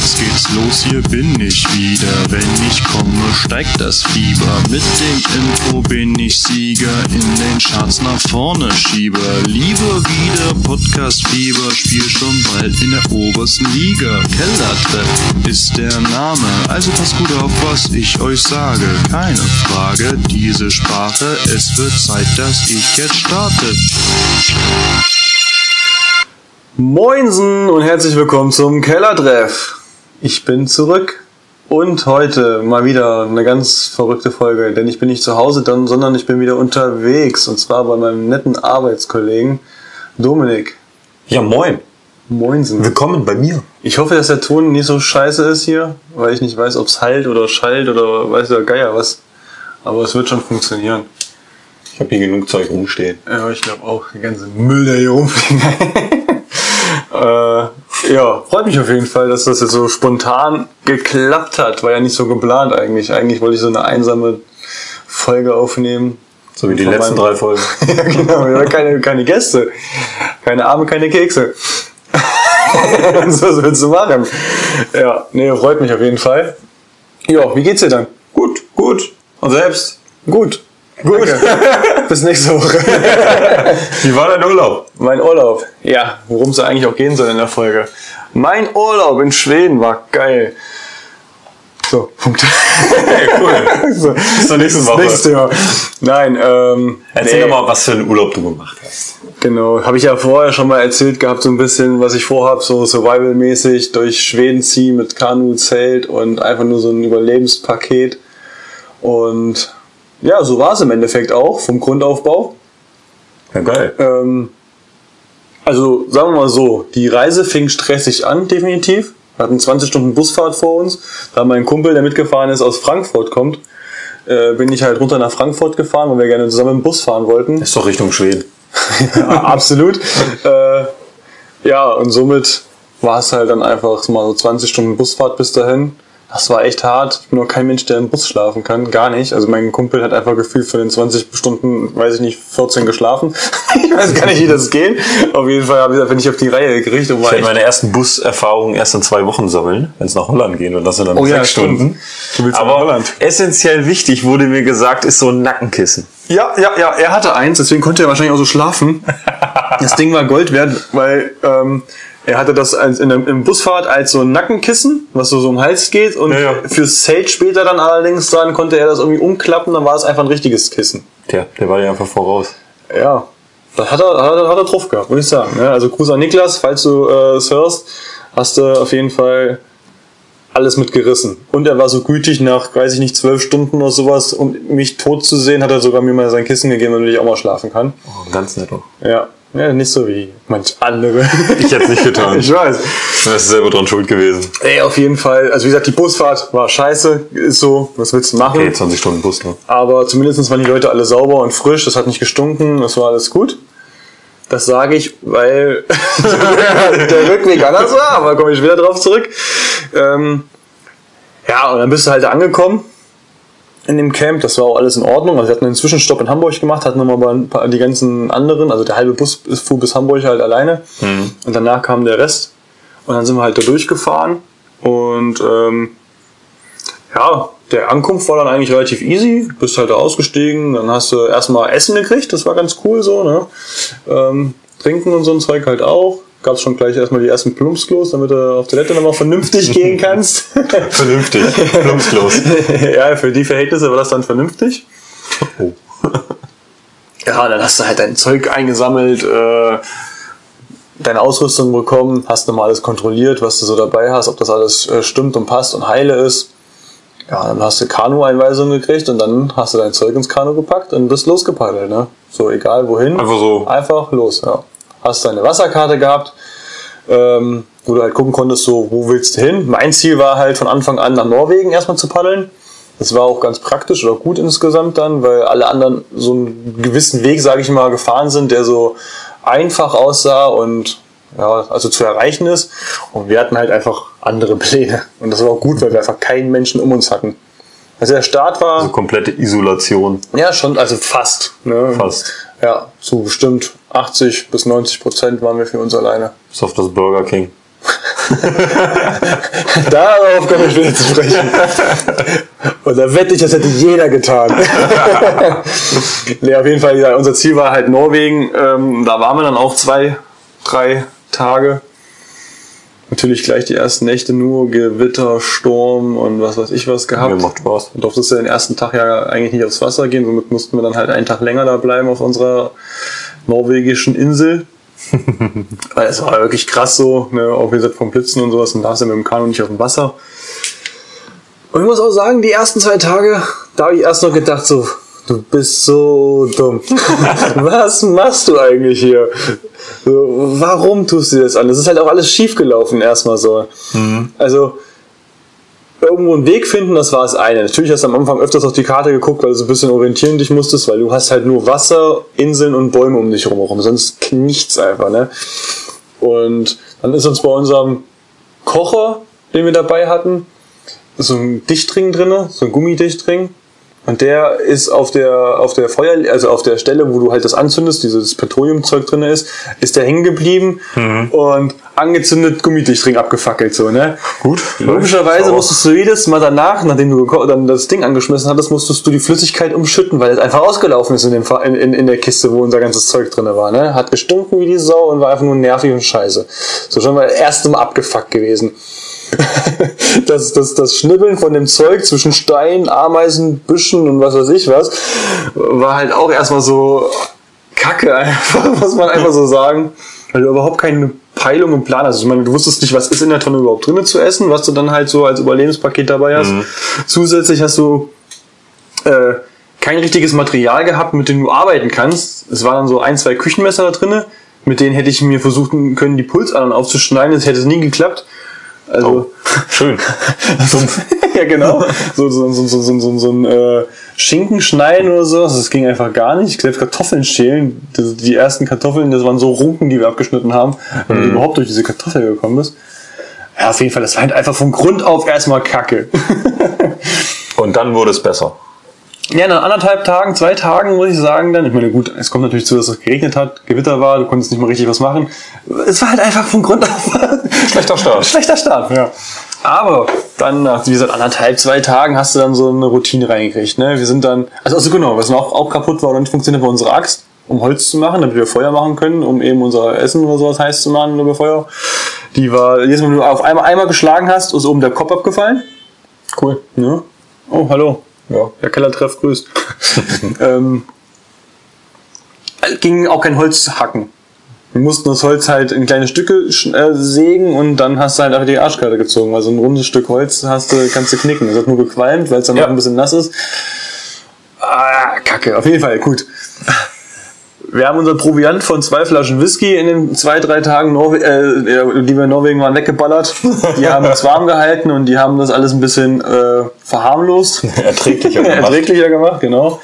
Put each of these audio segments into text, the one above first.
Jetzt geht's los, hier bin ich wieder. Wenn ich komme, steigt das Fieber. Mit dem Info bin ich Sieger, in den Charts nach vorne Schieber. Liebe wieder Podcast-Fieber, spiel schon bald in der obersten Liga. Kellertreff ist der Name, also passt gut auf, was ich euch sage. Keine Frage, diese Sprache, es wird Zeit, dass ich jetzt starte. Moinsen und herzlich willkommen zum Kellertreff. Ich bin zurück und heute mal wieder eine ganz verrückte Folge, denn ich bin nicht zu Hause, dann, sondern ich bin wieder unterwegs und zwar bei meinem netten Arbeitskollegen Dominik. Ja, moin. Moinsen. Willkommen bei mir. Ich hoffe, dass der Ton nicht so scheiße ist hier, weil ich nicht weiß, ob es halt oder schallt oder weiß der Geier was. Aber es wird schon funktionieren. Ich habe hier genug Zeug rumstehen. Ja, ich glaube auch. Der ganze Müll, der hier rumfliegt. äh, ja, freut mich auf jeden Fall, dass das jetzt so spontan geklappt hat. War ja nicht so geplant eigentlich. Eigentlich wollte ich so eine einsame Folge aufnehmen. So wie die letzten drei Folgen. ja, genau. Ja, keine, keine Gäste. Keine Arme, keine Kekse. so willst du machen. Ja, nee, freut mich auf jeden Fall. Ja, wie geht's dir dann? Gut, gut. Und selbst? Gut. Gut. Bis nächste Woche. Wie war dein Urlaub? Mein Urlaub. Ja, worum es eigentlich auch gehen soll in der Folge. Mein Urlaub in Schweden war geil. So, Punkt. Hey, cool. so, Bis zur nächsten Woche. nächstes Thema. Nein, ähm, Erzähl nee, doch mal, was für einen Urlaub du gemacht hast. Genau, habe ich ja vorher schon mal erzählt gehabt, so ein bisschen, was ich vorhab, so Survival-mäßig durch Schweden ziehen mit Kanu, Zelt und einfach nur so ein Überlebenspaket. Und ja, so war es im Endeffekt auch vom Grundaufbau. Ja, geil. Ähm, also sagen wir mal so, die Reise fing stressig an, definitiv. Wir hatten 20 Stunden Busfahrt vor uns. Da mein Kumpel, der mitgefahren ist, aus Frankfurt kommt, äh, bin ich halt runter nach Frankfurt gefahren, weil wir gerne zusammen im Bus fahren wollten. Ist doch Richtung Schweden. Ja, absolut. äh, ja, und somit war es halt dann einfach mal so 20 Stunden Busfahrt bis dahin. Das war echt hart. Ich bin noch kein Mensch, der im Bus schlafen kann. Gar nicht. Also mein Kumpel hat einfach gefühlt von den 20 Stunden, weiß ich nicht, 14 geschlafen. ich weiß gar nicht, wie das geht. Auf jeden Fall habe ich das nicht auf die Reihe gekriegt. Und Ich werde meine ersten Buserfahrungen erst in zwei Wochen sammeln, wenn es nach Holland geht. Und das sind dann Oh ja, sechs stimmt. Stunden. Du willst nach Aber Holland. essentiell wichtig wurde mir gesagt, ist so ein Nackenkissen. Ja, ja, ja, er hatte eins, deswegen konnte er wahrscheinlich auch so schlafen. Das Ding war Gold wert, weil ähm, er hatte das als in der im Busfahrt als so ein Nackenkissen, was so, so um den Hals geht und Ja, ja. fürs Zelt später dann allerdings dann konnte er das irgendwie umklappen, dann war es einfach ein richtiges Kissen. Tja, der war dir einfach voraus. Ja, das hat er, hat er, hat er drauf gehabt, würde ich sagen. Ja, also Gruß an Niklas, falls du äh, es hörst, hast du auf jeden Fall alles mitgerissen. Und er war so gütig, nach, weiß ich nicht, zwölf Stunden oder sowas, um mich tot zu sehen, hat er sogar mir mal sein Kissen gegeben, damit ich auch mal schlafen kann. Oh, ganz nett auch. Ja, ja nicht so wie manch andere. Ich hätte nicht getan. ich weiß. Du bist selber dran schuld gewesen. Ey, auf jeden Fall. Also wie gesagt, die Busfahrt war scheiße, ist so, was willst du machen? Okay, 20 Stunden Bus noch. Aber zumindest waren die Leute alle sauber und frisch, das hat nicht gestunken, das war alles gut. Das sage ich, weil der Rückweg anders war, aber komme ich wieder drauf zurück. Ähm, ja, und dann bist du halt angekommen in dem Camp, das war auch alles in Ordnung. Also wir hatten einen Zwischenstopp in Hamburg gemacht, hatten nochmal ein paar, die ganzen anderen, also der halbe Bus fuhr bis Hamburg halt alleine. Und danach kam der Rest. Und dann sind wir halt da durchgefahren. Und ähm, ja, der Ankunft war dann eigentlich relativ easy. Bist halt da ausgestiegen, dann hast du erstmal Essen gekriegt, das war ganz cool so, ne? Ähm, Trinken und so ein Zeug halt auch. Gab's schon gleich erstmal die ersten Plumpsklos, damit du auf Toilette nochmal vernünftig gehen kannst. Vernünftig. Plumpsklos. ja, für die Verhältnisse war das dann vernünftig. Oh. Ja, dann hast du halt dein Zeug eingesammelt, äh, deine Ausrüstung bekommen, hast nochmal alles kontrolliert, was du so dabei hast, ob das alles äh, stimmt und passt und heile ist. Ja, dann hast du Kanu-Einweisung gekriegt und dann hast du dein Zeug ins Kanu gepackt und bist losgepaddelt, ne? So egal wohin. Einfach so. Einfach los, ja. Hast deine Wasserkarte gehabt, ähm, wo du halt gucken konntest, so, wo willst du hin? Mein Ziel war halt von Anfang an nach Norwegen erstmal zu paddeln. Das war auch ganz praktisch oder gut insgesamt dann, weil alle anderen so einen gewissen Weg, sage ich mal, gefahren sind, der so einfach aussah und ja, also zu erreichen ist. Und wir hatten halt einfach andere Pläne. Und das war auch gut, weil wir einfach keinen Menschen um uns hatten. Also der Start war. Also komplette Isolation. Ja, schon, also fast. Ne? Fast. Ja, so bestimmt 80 bis 90 Prozent waren wir für uns alleine. Bis auf das Burger King. Darauf komme ich wieder zu sprechen. Und da wette ich, das hätte jeder getan. nee, auf jeden Fall, unser Ziel war halt Norwegen. Ähm, da waren wir dann auch zwei, drei Tage. Natürlich gleich die ersten Nächte nur Gewitter, Sturm und was weiß ich was gehabt. Mir macht Spaß. Du durftest ja den ersten Tag ja eigentlich nicht aufs Wasser gehen, somit mussten wir dann halt einen Tag länger da bleiben auf unserer norwegischen Insel. Weil es war wirklich krass so, ne, auch wie gesagt vom Blitzen und sowas, und da ist ja mit dem Kanu nicht auf dem Wasser. Und ich muss auch sagen, die ersten zwei Tage, da habe ich erst noch gedacht, so, du bist so dumm. Was machst du eigentlich hier? Warum tust du das an? Das ist halt auch alles schief gelaufen erstmal so. Also, irgendwo einen Weg finden, das war das eine. Natürlich hast du am Anfang öfters auf die Karte geguckt, weil du so ein bisschen orientieren dich musstest, weil du hast halt nur Wasser, Inseln und Bäume um dich herum, sonst nichts einfach, ne? Und dann ist uns bei unserem Kocher, den wir dabei hatten, so ein Dichtring drinne, so ein Gummidichtring. Und der ist auf der, auf der Feuer, also auf der Stelle, wo du halt das anzündest, dieses Petroleumzeug drin ist, ist der hängen geblieben und angezündet Gummidichtring abgefackelt, so, ne? Gut. Logischerweise musstest du jedes Mal danach, nachdem du dann das Ding angeschmissen hattest, musstest du die Flüssigkeit umschütten, weil es einfach ausgelaufen ist in, dem, in, in, in der Kiste, wo unser ganzes Zeug drin war. Ne? Hat gestunken wie die Sau und war einfach nur nervig und scheiße. So schon mal das erste Mal abgefuckt gewesen. Das, das, das Schnibbeln von dem Zeug zwischen Steinen, Ameisen, Büschen und was weiß ich was, war halt auch erstmal so Kacke einfach, muss man einfach so sagen. Weil du überhaupt keine Peilung und Plan hast. Ich meine, du wusstest nicht, was ist in der Tonne überhaupt drinne zu essen, was du dann halt so als Überlebenspaket dabei hast. Zusätzlich hast du äh, kein richtiges Material gehabt, mit dem du arbeiten kannst. Es waren dann so ein, zwei Küchenmesser da drinne, mit denen hätte ich mir versuchen können, die Pulsadern aufzuschneiden. Das hätte nie geklappt. Also, Schön. ja, genau. So, so, so, so, so, so, so ein äh, Schinken schneiden oder so. Das ging einfach gar nicht. Selbst Kartoffeln schälen. Das, die ersten Kartoffeln, das waren so Runken, die wir abgeschnitten haben, wenn du überhaupt durch diese Kartoffel gekommen bist. Ja, auf jeden Fall, das war halt einfach von Grund auf erstmal Kacke. Und dann wurde es besser. Ja, nach anderthalb Tagen, zwei Tagen muss ich sagen dann, ich meine gut, es kommt natürlich zu, dass es geregnet hat, Gewitter war, du konntest nicht mal richtig was machen. Es war halt einfach von Grund auf Schlechter Start. schlechter Start, ja. Aber dann nach, wie gesagt, anderthalb, zwei Tagen hast du dann so eine Routine reingekriegt, ne? Wir sind dann, also, also genau, was noch auch kaputt war oder nicht funktioniert, war unsere Axt, um Holz zu machen, damit wir Feuer machen können, um eben unser Essen oder sowas heiß zu machen über Feuer. Die war, jedes Mal, wenn du auf einmal, einmal geschlagen hast, ist oben der Kopf abgefallen. Cool. Ne? Oh, hallo. Ja. Der Kellertreff grüßt. ähm, ging auch kein Holz hacken. Wir mussten das Holz halt in kleine Stücke äh, sägen und dann hast du halt einfach die Arschkarte gezogen. Also ein rundes Stück Holz hast du, kannst du knicken. Das hat nur gequalmt, weil es dann Ja. noch ein bisschen nass ist. Ah, Kacke. Auf jeden Fall, gut. Wir haben unser Proviant von zwei Flaschen Whisky in den zwei, drei Tagen, Norwe äh, die wir in Norwegen waren, weggeballert. Die haben uns warm gehalten und die haben das alles ein bisschen äh, verharmlost. Erträglicher gemacht. Erträglicher gemacht, genau.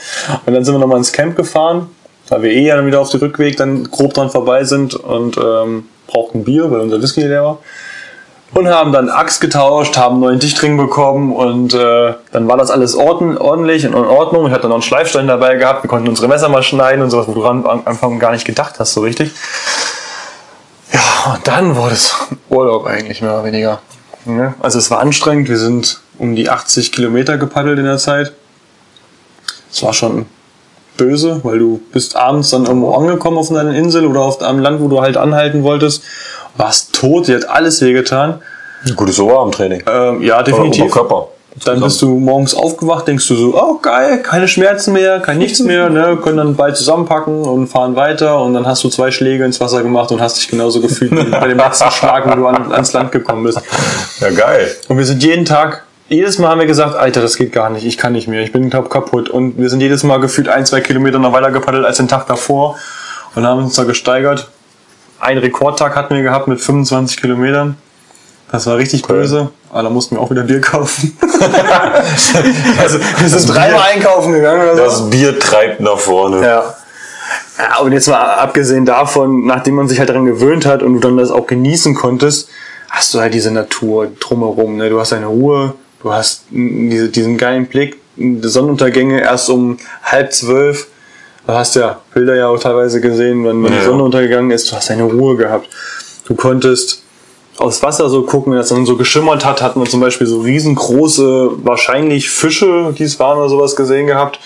Und dann sind wir nochmal ins Camp gefahren, weil wir eh ja dann wieder auf dem Rückweg dann grob dran vorbei sind und ähm, brauchten Bier, weil unser Whisky leer war. Und haben dann Axt getauscht, haben einen neuen Dichtring bekommen und äh, dann war das alles ordn ordentlich und in Ordnung. Ich hatte noch einen Schleifstein dabei gehabt, wir konnten unsere Messer mal schneiden und sowas, wo du am Anfang gar nicht gedacht hast, so richtig. Ja, und dann wurde es Urlaub eigentlich mehr oder weniger. Ja, Also es war anstrengend, wir sind um die 80 Kilometer gepaddelt in der Zeit. Es war schon böse, weil du bist abends dann irgendwo angekommen auf einer Insel oder auf einem Land, wo du halt anhalten wolltest, warst tot, dir hat alles wehgetan. Gutes Oberarmtraining. Ähm, ja, definitiv. Oberkörper. Dann bist du morgens aufgewacht, denkst du so, oh geil, keine Schmerzen mehr, kein nichts mehr, ne, können dann bald zusammenpacken und fahren weiter und dann hast du zwei Schläge ins Wasser gemacht und hast dich genauso gefühlt wie bei dem letzten Schlag, wo du an, ans Land gekommen bist. Ja, geil. Und wir sind jeden Tag, jedes Mal haben wir gesagt, Alter, das geht gar nicht, ich kann nicht mehr, ich bin kaputt. Und wir sind jedes Mal gefühlt ein, zwei Kilometer noch weiter gepaddelt als den Tag davor und haben uns da gesteigert. Einen Rekordtag hatten wir gehabt mit 25 Kilometern. Das war richtig böse, aber da mussten wir auch wieder Bier kaufen. also wir sind dreimal einkaufen gegangen oder so. Das Bier treibt nach vorne. Ja. Und jetzt mal abgesehen davon, nachdem man sich halt daran gewöhnt hat und du dann das auch genießen konntest, hast du halt diese Natur drumherum. Ne? Du hast deine Ruhe, du hast diese, diesen geilen Blick, die Sonnenuntergänge erst um halb zwölf. Du hast ja Bilder ja auch teilweise gesehen, wenn, wenn Ja. die Sonne untergegangen ist, du hast deine Ruhe gehabt. Du konntest aufs Wasser so gucken, wenn das dann so geschimmert hat, hatten wir zum Beispiel so riesengroße, wahrscheinlich Fische, die es waren oder sowas gesehen gehabt,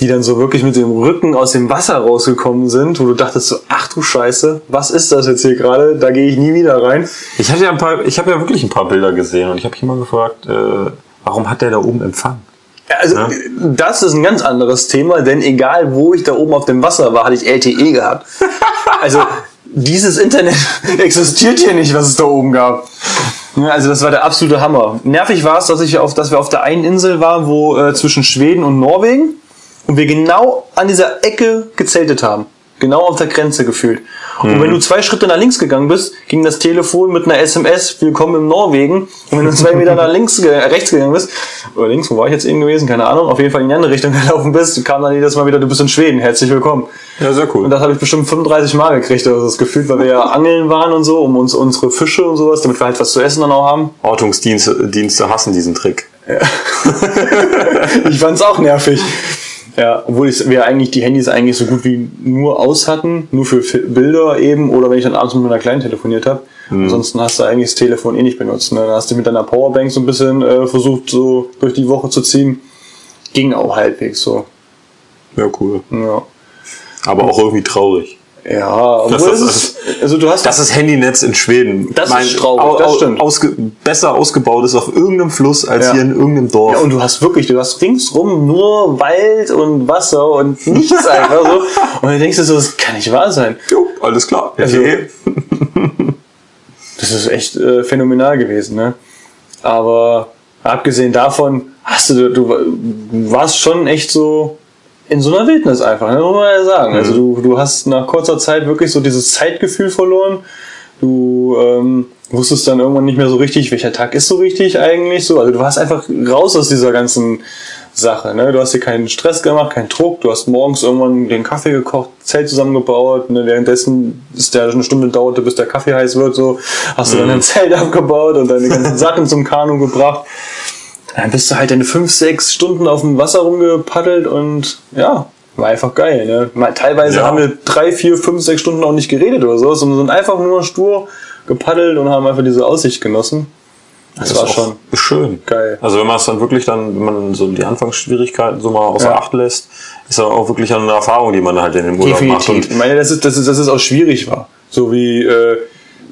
die dann so wirklich mit dem Rücken aus dem Wasser rausgekommen sind, wo du dachtest so, ach du Scheiße, was ist das jetzt hier gerade? Da gehe ich nie wieder rein. Ich hatte ja ein paar, ich habe ja wirklich ein paar Bilder gesehen und ich habe mich mal gefragt, äh, warum hat der da oben Empfang? Also das ist ein ganz anderes Thema, denn egal wo ich da oben auf dem Wasser war, hatte ich LTE gehabt. Also dieses Internet existiert hier nicht, was es da oben gab. Ja, Also das war der absolute Hammer. Nervig war es, dass, ich auf, dass wir auf der einen Insel waren, wo äh, zwischen Schweden und Norwegen und wir genau an dieser Ecke gezeltet haben. Genau auf der Grenze gefühlt. Und wenn du zwei Schritte nach links gegangen bist, ging das Telefon mit einer SMS, willkommen in Norwegen. Und wenn du zwei Meter nach links, äh, rechts gegangen bist, oder links, wo war ich jetzt eben gewesen, keine Ahnung, auf jeden Fall in die andere Richtung gelaufen bist, kam dann jedes Mal wieder, du bist in Schweden, herzlich willkommen. Ja, sehr cool. Und das habe ich bestimmt 35 Mal gekriegt, also das Gefühl, weil wir ja angeln waren und so, um uns unsere Fische und sowas, damit wir halt was zu essen dann auch haben. Ortungsdienste Dienste hassen diesen Trick. Ich fand's auch nervig. Ja, obwohl ich, wir eigentlich die Handys eigentlich so gut wie nur aus hatten, nur für Bilder eben, oder wenn ich dann abends mit meiner Kleinen telefoniert habe. Ansonsten hast du eigentlich das Telefon eh nicht benutzt. Ne? Dann hast du mit deiner Powerbank so ein bisschen äh, versucht, so durch die Woche zu ziehen. Ging auch halbwegs so. Ja, cool. Ja. Aber auch irgendwie traurig. Ja, obwohl Das ist- also du hast Das ist Handynetz in Schweden. Das ist traurig, das stimmt. Ausge besser ausgebaut ist auf irgendeinem Fluss als Ja. hier in irgendeinem Dorf. Ja, und du hast wirklich, du hast ringsrum nur Wald und Wasser und nichts einfach so. Und dann denkst du so, das kann nicht wahr sein. jo, alles klar. Also- Okay. Das ist echt äh, phänomenal gewesen, ne? Aber abgesehen davon, hast du, du, du warst schon echt so in so einer Wildnis einfach, ne? muss man ja sagen. Also du, du hast nach kurzer Zeit wirklich so dieses Zeitgefühl verloren. Du ähm, wusstest dann irgendwann nicht mehr so richtig, welcher Tag ist so richtig eigentlich so. Also du warst einfach raus aus dieser ganzen Sache. Ne? Du hast dir keinen Stress gemacht, keinen Druck. Du hast morgens irgendwann den Kaffee gekocht, Zelt zusammengebaut. Ne? Währenddessen ist der eine Stunde dauerte, bis der Kaffee heiß wird. So hast du dann ein Zelt abgebaut und deine ganzen Sachen zum Kanu gebracht. Dann bist du halt deine fünf, sechs Stunden auf dem Wasser rumgepaddelt und ja, war einfach geil. Ne? Teilweise Ja. haben wir drei, vier, fünf, sechs Stunden auch nicht geredet oder so, sondern sind einfach nur stur gepaddelt und haben einfach diese Aussicht genossen. Das, war ist schon schön. geil. Also wenn man es dann wirklich dann, wenn man so die Anfangsschwierigkeiten so mal außer Ja. Acht lässt, ist dann auch wirklich eine Erfahrung, die man halt in dem Urlaub macht. Definitiv. Ich meine, dass es, dass, es, dass es auch schwierig war. So wie äh,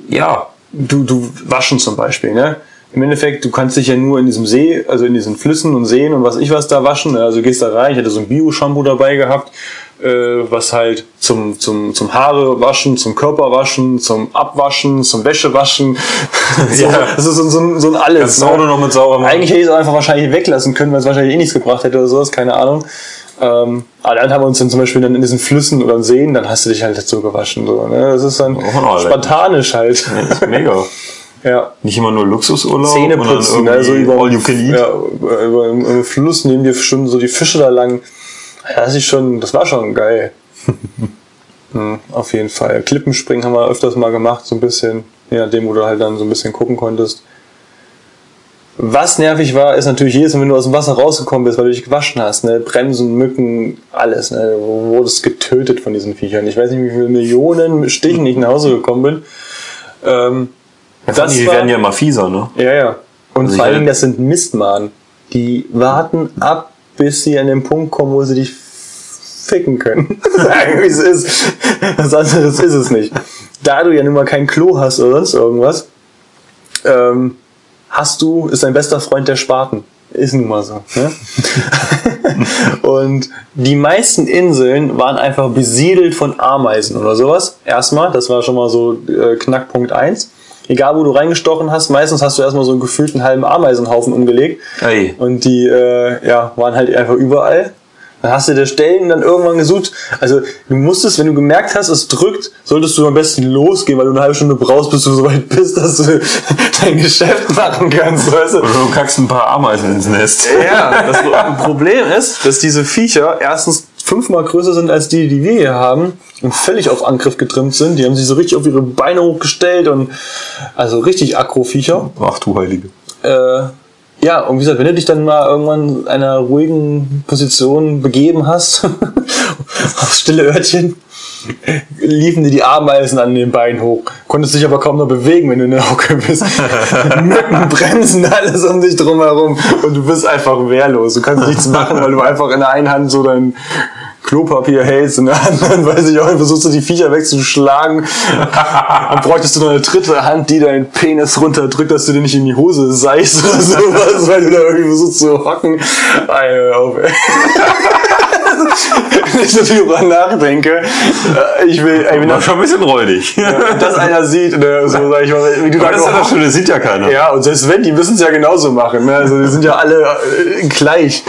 ja, du, du waschen zum Beispiel, ne? Im Endeffekt, du kannst dich ja nur in diesem See, also in diesen Flüssen und Seen und was ich was da waschen. ne? Also du gehst da rein, ich hatte so ein Bio-Shampoo dabei gehabt, äh, was halt zum, zum, zum Haare waschen, zum Körper waschen, zum Abwaschen, zum Wäschewaschen. so, Ja. Das ist so, so, ein- so ein alles. das Auto noch mit sauber machen. Eigentlich hätte ich es einfach wahrscheinlich weglassen können, weil es wahrscheinlich eh nichts gebracht hätte oder sowas, keine Ahnung. Ähm, aber dann haben wir uns dann zum Beispiel dann in diesen Flüssen oder Seen, dann hast du dich halt dazu gewaschen. So, ne? Das ist dann Oh, spartanisch halt. Das ist mega. Ja. Nicht immer nur Luxusurlaub, Zähne putzen, irgendwie ne? so über, all you can eat. Ja, über im, Fluss neben dir schon so die Fische da lang. Das ist schon, das war schon geil. Hm, auf jeden Fall. Klippenspringen haben wir öfters mal gemacht, so ein bisschen, je nachdem, wo du halt dann so ein bisschen gucken konntest. Was nervig war, ist natürlich jedes Mal, wenn du aus dem Wasser rausgekommen bist, weil du dich gewaschen hast, ne? Bremsen, Mücken, alles, ne? Du wurdest getötet von diesen Viechern. Ich weiß nicht, wie viele Millionen Stichen ich nach Hause gekommen bin. Ähm, Ja, die war- werden ja immer fieser, ne? ja, ja. Und Also vor allen Dingen, das sind Mistmaden. Die warten ab, bis sie an den Punkt kommen, wo sie dich ficken können. Sagen, wie es ist. Was anderes ist es nicht. Da du ja nun mal kein Klo hast oder sonst irgendwas, ähm, hast du, ist dein bester Freund der Spaten. Ist nun mal so. Ne? und die meisten Inseln waren einfach besiedelt von Ameisen oder sowas. Erstmal, das war schon mal so äh, Knackpunkt eins. Egal, wo du reingestochen hast, meistens hast du erstmal so einen gefühlten halben Ameisenhaufen umgelegt. Ey. Und die äh, ja, waren halt einfach überall. Dann hast du dir Stellen dann irgendwann gesucht. Also du musstest, wenn du gemerkt hast, es drückt, solltest du am besten losgehen, weil du eine halbe Stunde brauchst, bis du so weit bist, dass du dein Geschäft machen kannst. Weißt du? Oder du kackst ein paar Ameisen ins Nest. Ja, das Problem ist, dass diese Viecher erstens fünfmal größer sind als die, die wir hier haben und völlig auf Angriff getrimmt sind. Die haben sich so richtig auf ihre Beine hochgestellt und also richtig Akro-Viecher. Ach du Heilige. Äh, ja, und wie gesagt, wenn du dich dann mal irgendwann in einer ruhigen Position begeben hast, auf stille Örtchen, liefen dir die Ameisen an den Beinen hoch. Konntest dich aber kaum noch bewegen, wenn du in der Hocke bist. Mücken bremsen alles um dich drumherum und du bist einfach wehrlos. Du kannst nichts machen, weil du einfach in der einen Hand so dein Klopapier hältst und in der anderen, weiß ich auch, versuchst du die Viecher wegzuschlagen. Dann bräuchtest du noch eine dritte Hand, die deinen Penis runterdrückt, dass du dir nicht in die Hose seichst oder sowas, weil du da irgendwie versuchst zu hocken. Alter, auf, ey. Wenn ich so viel drüber nachdenke, äh, ich will, wenn War das, schon ein bisschen räudig. das einer sieht, ne, so sag ich mal, wie du da das ist ja das Schöne, das sieht ja keiner. ja, und selbst wenn, die müssen es ja genauso machen. Ne? Also die sind ja alle äh, gleich,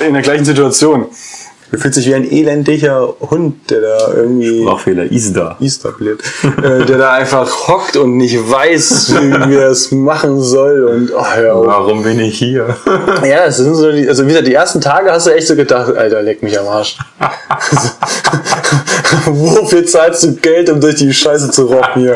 in der gleichen Situation. Du fühlst dich wie ein elendiger Hund, der da irgendwie Sprachfehler, Isda. Easter bleibt, äh, der da einfach hockt und nicht weiß, wie, er es machen soll. Und oh, hör auf. Warum bin ich hier? Ja, es sind so die, also wie gesagt, die ersten Tage hast du echt so gedacht, Alter, leck mich am Arsch. Wofür zahlst du Geld, um durch die Scheiße zu rocken hier?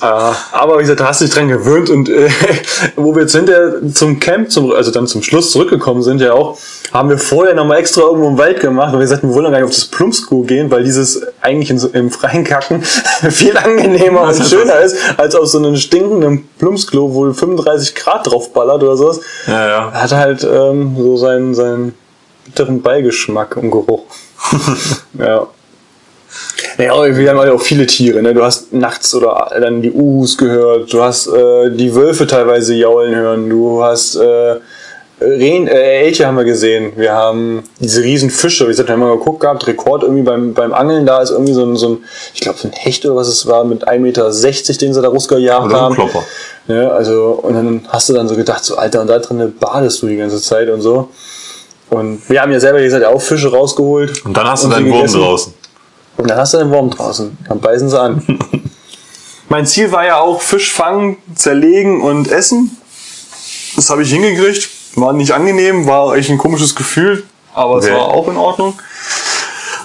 Äh, aber wie gesagt, da hast du dich dran gewöhnt und äh, wo wir jetzt hinterher zum Camp, zum, also dann zum Schluss zurückgekommen sind ja auch, haben wir vorher nochmal extra irgendwo im Wald gemacht, weil wir gesagt, wir wollen gar nicht auf das Plumpsklo gehen, weil dieses eigentlich in im freien Kacken viel angenehmer und schöner ist, als auf so einem stinkenden Plumpsklo, wo 35 Grad drauf ballert oder sowas. Ja, ja. Hat halt ähm, so seinen, seinen bitteren Beigeschmack im Geruch. ja. Ja, aber wir haben halt auch viele Tiere. Ne? Du hast nachts oder dann die Uhus gehört, du hast äh, die Wölfe teilweise jaulen hören, du hast äh, Rehen, äh, Elche haben wir gesehen. Wir haben diese riesen Fische. Wie gesagt, wir haben mal geguckt gehabt, Rekord irgendwie beim, beim Angeln, da ist irgendwie so ein, so ein ich glaube, so ein Hecht oder was es war, mit 1,60 Meter, den sie da rausgejagt Oder ein haben. Klopper. Ja, also, und dann hast du dann so gedacht, so, Alter, und da drin badest du die ganze Zeit und so. Und wir haben ja selber, wie gesagt, auch Fische rausgeholt. Und dann hast du deinen Wurm draußen. Und dann hast du den Wurm draußen. Dann beißen sie an. mein Ziel war ja auch Fisch fangen, zerlegen und essen. Das habe ich hingekriegt. War nicht angenehm, war echt ein komisches Gefühl, aber es Okay. war auch in Ordnung.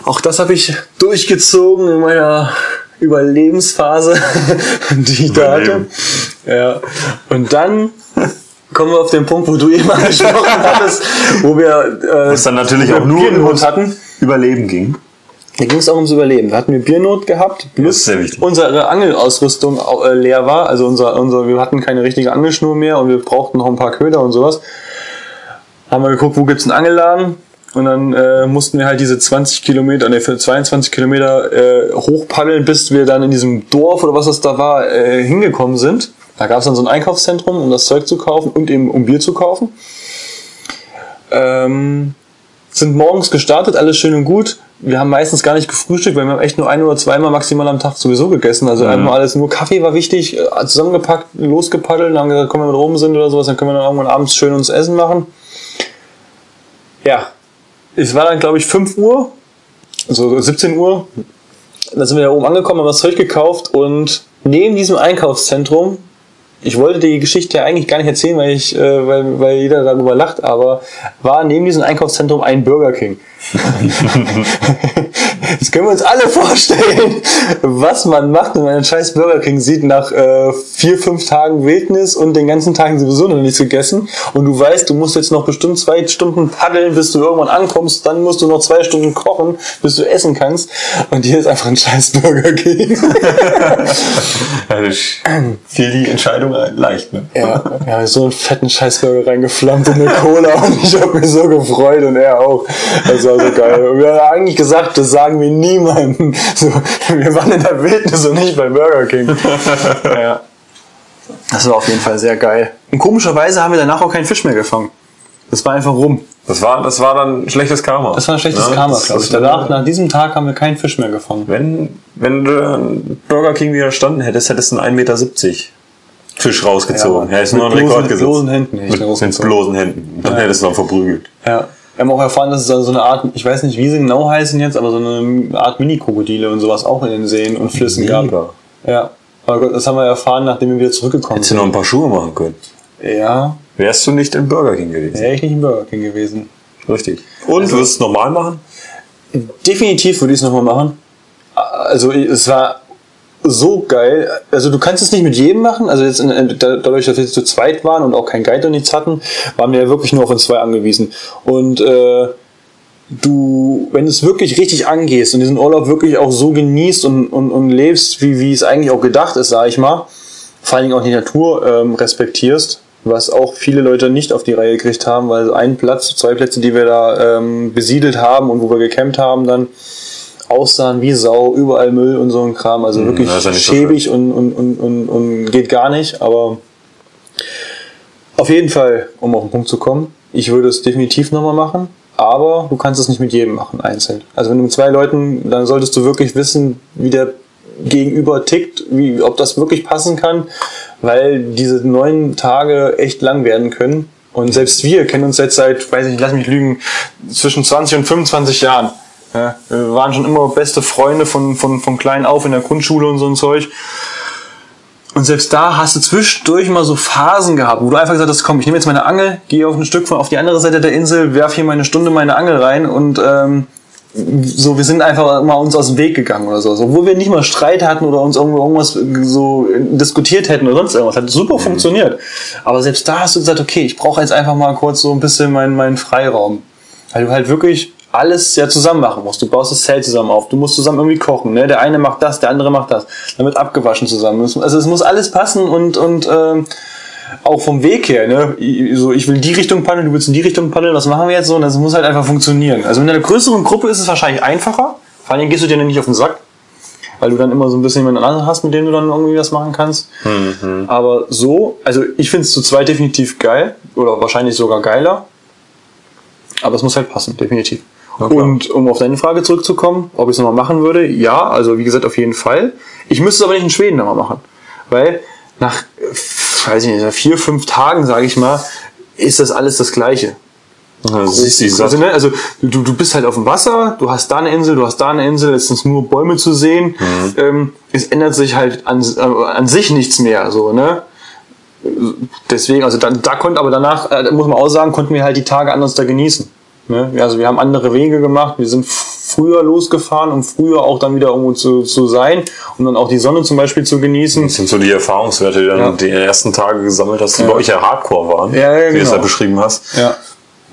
Auch das habe ich durchgezogen in meiner Überlebensphase, die ich da hatte. Ja. Und dann kommen wir auf den Punkt, wo du eben angesprochen hattest, wo wir äh, Was dann natürlich auch nur Biernot ums hatten. Überleben ging. Da ging es auch ums Überleben. Da hatten wir Biernot gehabt, plus wichtig. unsere Angelausrüstung au- äh, leer war. Also unser, unser, wir hatten keine richtige Angelschnur mehr und wir brauchten noch ein paar Köder und sowas. Haben wir geguckt, wo gibt's einen Angelladen? Und dann äh, mussten wir halt diese 20 Kilometer, ne, für 22 Kilometer äh, hochpaddeln, bis wir dann in diesem Dorf oder was das da war, äh, hingekommen sind. Da gab's dann so ein Einkaufszentrum, um das Zeug zu kaufen und eben um Bier zu kaufen. Ähm, sind morgens gestartet, alles schön und gut. Wir haben meistens gar nicht gefrühstückt, weil wir haben echt nur ein oder zweimal maximal am Tag sowieso gegessen. Also einfach alles nur Kaffee war wichtig, äh, zusammengepackt, losgepaddelt und haben gesagt, komm, wenn wir oben sind oder sowas, dann können wir dann irgendwann abends schön uns Essen machen. Ja, es war dann glaube ich 5 Uhr, also 17 Uhr. Dann sind wir da oben angekommen, haben das Zeug gekauft und neben diesem Einkaufszentrum ich wollte die Geschichte ja eigentlich gar nicht erzählen, weil ich, äh, weil, weil jeder darüber lacht, aber war neben diesem Einkaufszentrum ein Burger King. Jetzt können wir uns alle vorstellen, was man macht, wenn man einen scheiß Burger King sieht nach äh, vier, fünf Tagen Wildnis und den ganzen Tagen sowieso noch nichts gegessen und du weißt, du musst jetzt noch bestimmt zwei Stunden paddeln, bis du irgendwann ankommst, dann musst du noch zwei Stunden kochen, bis du essen kannst und hier ist einfach ein scheiß Burger King. Fiel die Entscheidung leicht, ne? Ja, haben so einen fetten Scheißburger reingeflammt in eine Cola und ich habe mich so gefreut und er auch. Das war so geil. Und wir haben eigentlich gesagt, das sagen wir niemandem. So, wir waren in der Wildnis und nicht bei Burger King. Ja. Das war auf jeden Fall sehr geil. Und komischerweise haben wir danach auch keinen Fisch mehr gefangen. Das war einfach rum. Das war, das war dann schlechtes Karma. Das war ein schlechtes Ja, Karma, glaube ich. Danach, nach diesem Tag haben wir keinen Fisch mehr gefangen. Wenn, wenn du Burger King widerstanden hättest, hättest du einen 1,70 Meter Fisch rausgezogen. Ja, mit noch einen bloßen- Rekord gesetzt. bloßen Händen Mit, mit bloßen Händen. Dann hättest du noch verprügelt. Ja. Wir haben auch erfahren, dass es da so eine Art, ich weiß nicht, wie sie genau heißen jetzt, aber so eine Art Mini-Krokodile und sowas auch in den Seen und Flüssen gab. Mega. Ja. Aber Gott, das haben wir erfahren, nachdem wir wieder zurückgekommen Hättest du sind. noch ein paar Schuhe machen können. Ja, Wärst du nicht im Burger King gewesen. wäre ich nicht im Burger King gewesen. Richtig. Und du wirst es normal machen? Definitiv würde ich es nochmal machen. Also es war so geil. Also du kannst es nicht mit jedem machen. Also jetzt in, in, da- dadurch, dass wir zu zweit waren und auch kein Guide und nichts hatten, waren wir ja wirklich nur auf uns zwei angewiesen. Und äh, du, wenn du es wirklich richtig angehst und diesen Urlaub wirklich auch so genießt und, und, und lebst, wie, wie es eigentlich auch gedacht ist, sag ich mal, vor allen Dingen auch die Natur ähm, respektierst, was auch viele Leute nicht auf die Reihe gekriegt haben, weil ein Platz, zwei Plätze, die wir da ähm, besiedelt haben und wo wir gecampt haben, dann aussahen wie Sau, überall Müll und so ein Kram, also wirklich ja nicht so schäbig und, und, und, und, und geht gar nicht, aber auf jeden Fall, um auf den Punkt zu kommen, ich würde es definitiv nochmal machen, aber du kannst es nicht mit jedem machen, einzeln. Also wenn du mit zwei Leuten, dann solltest du wirklich wissen, wie der Gegenüber tickt, wie, ob das wirklich passen kann, weil diese neun Tage echt lang werden können. Und selbst wir kennen uns jetzt seit, weiß ich nicht, lass mich lügen, zwischen 20 und 25 Jahren. Ja, wir waren schon immer beste Freunde von, von, von klein auf in der Grundschule und so ein Zeug. Und selbst da hast du zwischendurch mal so Phasen gehabt, wo du einfach gesagt hast, komm, ich nehme jetzt meine Angel, gehe auf ein Stück von auf die andere Seite der Insel, werf hier meine Stunde meine Angel rein und ähm, so, wir sind einfach mal uns aus dem Weg gegangen oder so. so. Obwohl wir nicht mal Streit hatten oder uns irgendwo irgendwas so diskutiert hätten oder sonst irgendwas. Hat super funktioniert. Aber selbst da hast du gesagt, okay, ich brauche jetzt einfach mal kurz so ein bisschen meinen, meinen Freiraum. Weil du halt wirklich alles ja zusammen machen musst. Du baust das Zelt zusammen auf, du musst zusammen irgendwie kochen. Ne? Der eine macht das, der andere macht das. Dann wird abgewaschen zusammen. Also es muss alles passen und, und ähm, auch vom Weg her, ne? So, ich will in die Richtung paddeln, du willst in die Richtung paddeln, was machen wir jetzt so? Und das muss halt einfach funktionieren. Also in einer größeren Gruppe ist es wahrscheinlich einfacher. Vor allen Dingen gehst du dir nicht auf den Sack, weil du dann immer so ein bisschen jemanden anderen hast, mit dem du dann irgendwie was machen kannst. Aber so, also ich finde es zu zweit definitiv geil oder wahrscheinlich sogar geiler. Aber es muss halt passen, definitiv. Klar. Und um auf deine Frage zurückzukommen, ob ich es nochmal machen würde, ja, also wie gesagt, auf jeden Fall. Ich müsste es aber nicht in Schweden nochmal machen. Weil nach, weiß ich nicht, nach vier, fünf Tagen, sage ich mal, ist das alles das Gleiche. Also, Also, ne, also du, du bist halt auf dem Wasser, du hast da eine Insel, du hast da eine Insel, es sind nur Bäume zu sehen. Ähm, es ändert sich halt an, äh, an sich nichts mehr, so, ne? Deswegen, also da, da konnte, aber danach, äh, muss man auch sagen, konnten wir halt die Tage anders da genießen. Ne? Also wir haben andere Wege gemacht, wir sind früher losgefahren, um früher auch dann wieder irgendwo zu, zu sein, um dann auch die Sonne zum Beispiel zu genießen. Das sind so die Erfahrungswerte, die du dann Ja. die ersten Tage gesammelt hast, die Ja. bei euch ja Hardcore waren, Ja, ja, wie du es genau. ja beschrieben hast. Ja.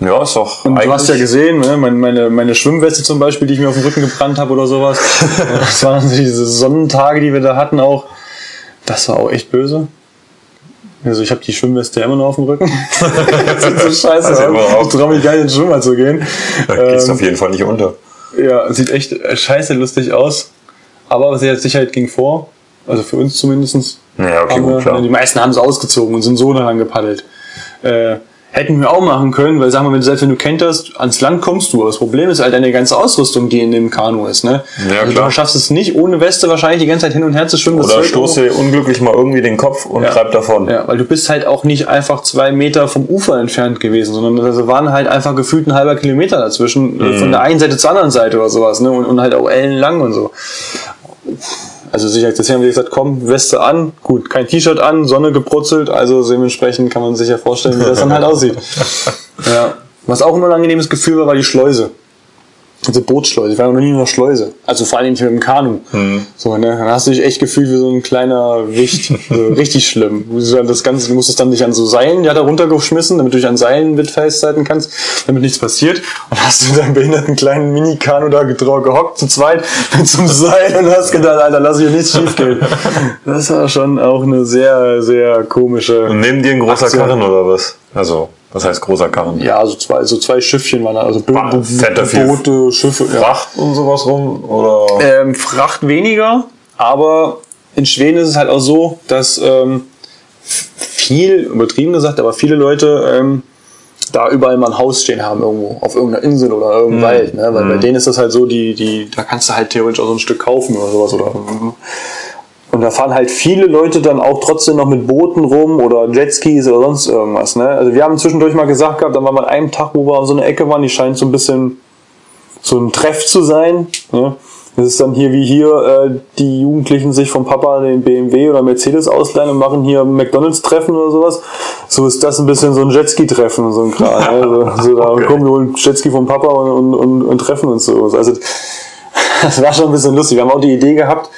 Ja, ist doch Und du hast ja gesehen, ne, meine, meine, meine Schwimmweste zum Beispiel, die ich mir auf den Rücken gebrannt habe oder sowas. das waren diese Sonnentage, die wir da hatten auch. Das war auch echt böse. Also ich habe die Schwimmweste immer noch auf dem Rücken. das sieht so scheiße Also aus. Ich traue mich gar nicht ins Schwimmer zu gehen. Da gehst du Ähm, auf jeden Fall nicht unter. ja, sieht echt äh, scheiße lustig aus. Aber Sicherheit ging vor. Also für uns zumindestens. Ja, okay, gut, wir, klar. Die meisten haben es ausgezogen und sind so daran gepaddelt. Äh, hätten wir auch machen können, weil sag mal, wenn du selbst wenn du kenterst, ans Land kommst du. Aber das Problem ist halt deine ganze Ausrüstung, die in dem Kanu ist. Ne? Ja, also klar. du schaffst es nicht, ohne Weste wahrscheinlich die ganze Zeit hin und her zu schwimmen. Oder Zeug stoß irgendwo- dir unglücklich mal irgendwie den Kopf und Ja. treib davon. Ja, weil du bist halt auch nicht einfach zwei Meter vom Ufer entfernt gewesen, sondern da waren halt einfach gefühlt ein halber Kilometer dazwischen, äh, von der einen Seite zur anderen Seite oder sowas, ne? Und, und halt auch ellenlang und so. Also sicher, deswegen haben wir gesagt, komm, Weste an, gut, kein T-Shirt an, Sonne gebrutzelt, also dementsprechend kann man sich ja vorstellen, wie das dann halt aussieht. Ja. Was auch ein angenehmes Gefühl war, war die Schleuse. Also Bootsschleuse. Ich war noch nie in einer Schleuse. Also vor allem nicht mit dem Kanu. So, ne? Dann hast du dich echt gefühlt wie so ein kleiner Wicht. so, richtig schlimm. Du musst dann Das Ganze, du musstest dann dich an so Seilen, ja, da runtergeschmissen, damit du dich an Seilen mit festhalten kannst, damit nichts passiert. Und hast du deinen behinderten kleinen Mini-Kanu da gehockt, zu zweit, mit so einem Seil und hast gedacht, Alter, lass hier nichts schief gehen. Das war schon auch eine sehr, sehr komische. Und neben dir ein großer Aktion. Karren oder was? Also, was heißt großer Karren? Ja, also zwei, so zwei Schiffchen waren da, also viel Boote, Schiffe. Ja. Fracht und sowas rum? Oder? Ähm, Fracht weniger, aber in Schweden ist es halt auch so, dass ähm, viel, übertrieben gesagt, aber viele Leute ähm, da überall mal ein Haus stehen haben irgendwo, auf irgendeiner Insel oder irgendeinem Wald. Ne? Weil bei denen ist das halt so, die, die, da kannst du halt theoretisch auch so ein Stück kaufen oder sowas. Oder, und da fahren halt viele Leute dann auch trotzdem noch mit Booten rum oder Jetskis oder sonst irgendwas. Ne? Also wir haben zwischendurch mal gesagt gehabt, dann waren wir an einem Tag, wo wir auf so eine Ecke waren, die scheint so ein bisschen so ein Treff zu sein. Ne? Das ist dann hier wie hier, äh, die Jugendlichen sich vom Papa den BMW oder Mercedes ausleihen und machen hier McDonalds-Treffen oder sowas. So ist das ein bisschen so ein Jetski-Treffen und so ein Kram. Ne? So, so da Okay. kommen wir holen Jetski vom Papa und, und, und, und treffen uns so. Also das war schon ein bisschen lustig. Wir haben auch die Idee gehabt,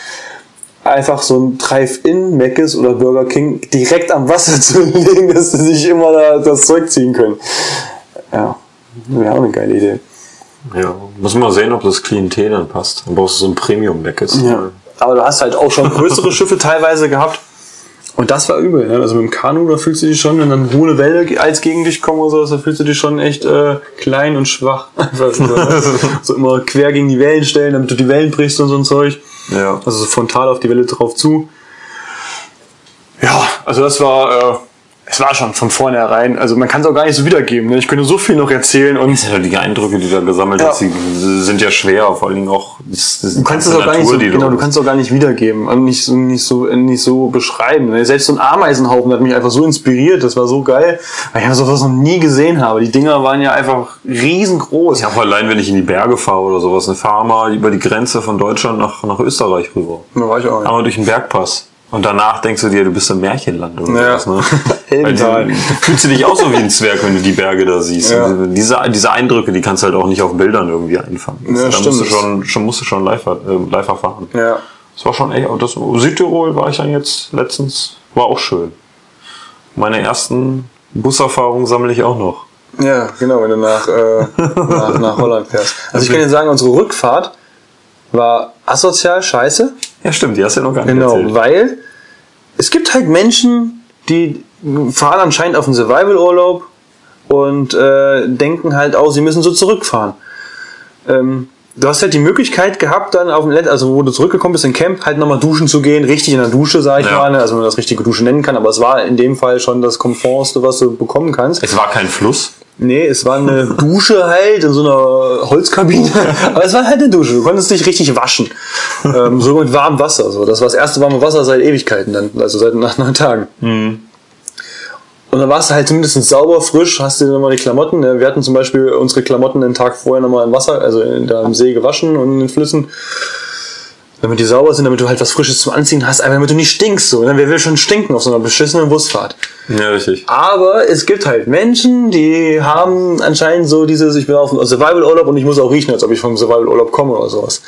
einfach so ein Drive-In Mc's oder Burger King direkt am Wasser zu legen, dass sie sich immer da das Zeug ziehen können. Ja, wäre auch eine geile Idee. Ja, muss man mal sehen, ob das Klientel dann passt. Dann brauchst du so ein Premium-Deck jetzt. Ja. Aber du hast halt auch schon größere Schiffe teilweise gehabt. Und das war übel. Ne? Also mit dem Kanu, da fühlst du dich schon, wenn dann hohe Welle als gegen dich kommen oder sowas, da fühlst du dich schon echt äh, klein und schwach. So, ne? so immer quer gegen die Wellen stellen, damit du die Wellen brichst und so ein Zeug. Ja. Also so frontal auf die Welle drauf zu. Ja, also das war, äh, es war schon von vornherein, also man kann es auch gar nicht so wiedergeben. Ne? Ich könnte so viel noch erzählen und Ja, die Eindrücke, die da gesammelt Ja. hast, die sind ja schwer, vor allen Dingen auch das, das Du kannst es auch gar nicht so, genau, du kannst es auch gar nicht wiedergeben und nicht so, nicht so, nicht so beschreiben. ne? Selbst so ein Ameisenhaufen hat mich einfach so inspiriert, das war so geil, weil ich sowas noch nie gesehen habe. Die Dinger waren ja einfach riesengroß. Ja, auch allein, wenn ich in die Berge fahre oder sowas, eine fahr mal über die Grenze von Deutschland nach, nach Österreich rüber. Da war ich auch. Einmal durch den Bergpass. Und danach denkst du dir, du bist im Märchenland oder Ja. sowas. Ne? Die- du fühlst du dich auch so wie ein Zwerg, wenn du die Berge da siehst. Ja. Diese, diese Eindrücke, die kannst du halt auch nicht auf Bildern irgendwie einfangen. Ja, da stimmt. musst du schon, schon, musst du schon live, äh, live erfahren. Ja. Das war schon echt, und das Südtirol war ich dann jetzt letztens, war auch schön. Meine ersten Buserfahrungen sammle ich auch noch. Ja, genau, wenn du nach, äh, nach, nach Holland fährst. Also ich kann dir sagen, unsere Rückfahrt war asozial scheiße. Ja, stimmt, die hast du ja noch gar nicht Genau, erzählt. weil es gibt halt Menschen, die fahren anscheinend auf einen Survival-Urlaub und äh, denken halt auch, sie müssen so zurückfahren. Ähm, du hast halt die Möglichkeit gehabt, dann auf dem Let also wo du zurückgekommen bist in Camp, halt nochmal duschen zu gehen, richtig in der Dusche, sag ich Ja. mal, ne? also wenn man das richtige Dusche nennen kann, aber es war in dem Fall schon das Komfortste, was du bekommen kannst. Es war kein Fluss. Nee, es war eine Dusche halt in so einer Holzkabine. Aber es war halt eine Dusche. Du konntest dich richtig waschen. ähm, so mit warmem Wasser. So. Das war das erste warme Wasser seit Ewigkeiten dann. Also seit nach neun Tagen. Und dann warst du halt zumindest sauber, frisch, hast dir nochmal die Klamotten. ne? Wir hatten zum Beispiel unsere Klamotten den Tag vorher nochmal im Wasser, also in, da im See gewaschen und in den Flüssen. Damit die sauber sind, damit du halt was Frisches zum Anziehen hast, einfach damit du nicht stinkst. So. Wer will schon stinken auf so einer beschissenen Busfahrt? Ja, richtig. Aber es gibt halt Menschen, die haben anscheinend so dieses, ich bin auf einem Survival-Urlaub und ich muss auch riechen, als ob ich vom Survival-Urlaub komme oder sowas.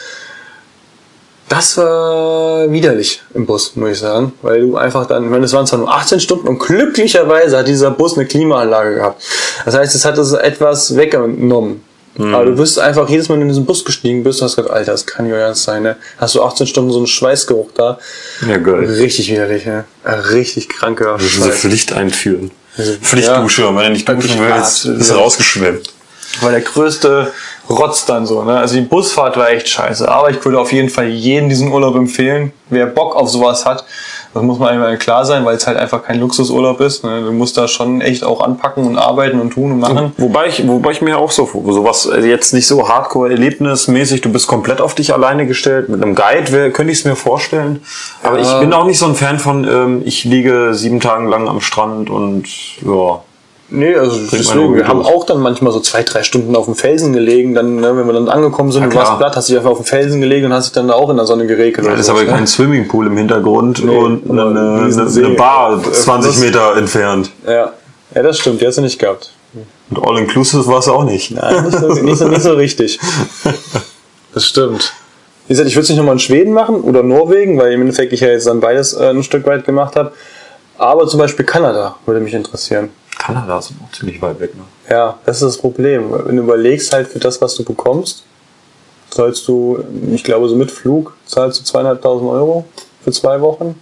Das war widerlich im Bus, muss ich sagen. Weil du einfach dann, ich meine, es waren zwar nur 18 Stunden und glücklicherweise hat dieser Bus eine Klimaanlage gehabt. Das heißt, es hat es etwas weggenommen. Aber du bist einfach jedes Mal, wenn du in diesen Bus gestiegen bist, hast gesagt, Alter, das kann euer Ernst sein, ne? Hast du 18 Stunden so einen Schweißgeruch da. Ja, geil. Richtig widerlich, ne? Richtig kranker Diese Scheiß. Pflicht einführen. Pflichtdusche, und wenn du nicht duschen willst, hart. ist er rausgeschwemmt. war der größte Rotz dann so. Ne? Also die Busfahrt war echt scheiße. Aber ich würde auf jeden Fall jedem diesen Urlaub empfehlen. Wer Bock auf sowas hat, das muss man einmal klar sein, weil es halt einfach kein Luxusurlaub ist. Ne? Du musst da schon echt auch anpacken und arbeiten und tun und machen. Wobei ich, wobei ich mir auch so sowas äh, jetzt nicht so hardcore erlebnismäßig, du bist komplett auf dich alleine gestellt. Mit einem Guide wär, könnte ich es mir vorstellen. Aber ich bin auch nicht so ein Fan von, ähm, ich liege sieben Tage lang am Strand und ja. Nee, also meine deswegen, Ruhe wir haben durch. auch dann manchmal so zwei, drei Stunden auf dem Felsen gelegen. Dann, ne, wenn wir dann angekommen sind, Ja, du warst platt, hast dich einfach auf dem Felsen gelegen und hast dich dann da auch in der Sonne geregelt. Da oder ist aber ne? kein Swimmingpool im Hintergrund und aber eine, ein eine, eine Bar Äh, 20 das- Meter entfernt. Ja. ja, das stimmt, die hast du nicht gehabt. Und All-Inclusive war es auch nicht. Nein, nicht so, nicht so, nicht so richtig. Das stimmt. Wie gesagt, ich würde es nicht nochmal in Schweden machen oder Norwegen, weil im Endeffekt ich ja jetzt dann beides äh, ein Stück weit gemacht habe. Aber zum Beispiel Kanada würde mich interessieren. Kanada ist auch ziemlich weit weg. Ne? Ja, das ist das Problem. Wenn du überlegst halt für das, was du bekommst, zahlst du, ich glaube so mit Flug, zahlst du zweieinhalbtausend Euro für zwei Wochen.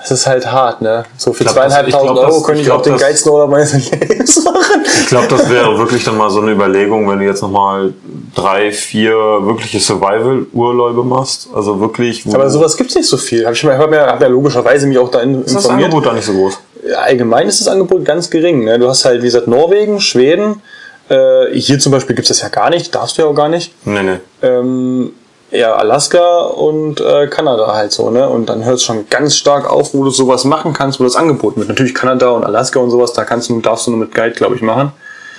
Das ist halt hart, ne? So für zweieinhalbtausend Euro könnte ich ich auch den das- geilsten Urlaub meines Lebens machen. Ich glaube, das wäre wirklich dann mal so eine Überlegung, wenn du jetzt nochmal drei, vier wirkliche Survival-Urlaube machst. Also wirklich. Aber sowas gibt's nicht so viel. Hab ich mal, hab ja, hab ja logischerweise mich auch da in, ist das informiert. Angebot da nicht so groß. Allgemein ist das Angebot ganz gering. Ne? Du hast halt, wie gesagt, Norwegen, Schweden. Äh, hier zum Beispiel gibt's das ja gar nicht, darfst du ja auch gar nicht. Nee, nee. Ähm, ja, Alaska und äh, Kanada halt so, ne? Und dann hört es schon ganz stark auf, wo du sowas machen kannst, wo das angeboten wird. Natürlich Kanada und Alaska und sowas, da kannst du, darfst du nur mit Guide, glaube ich, machen.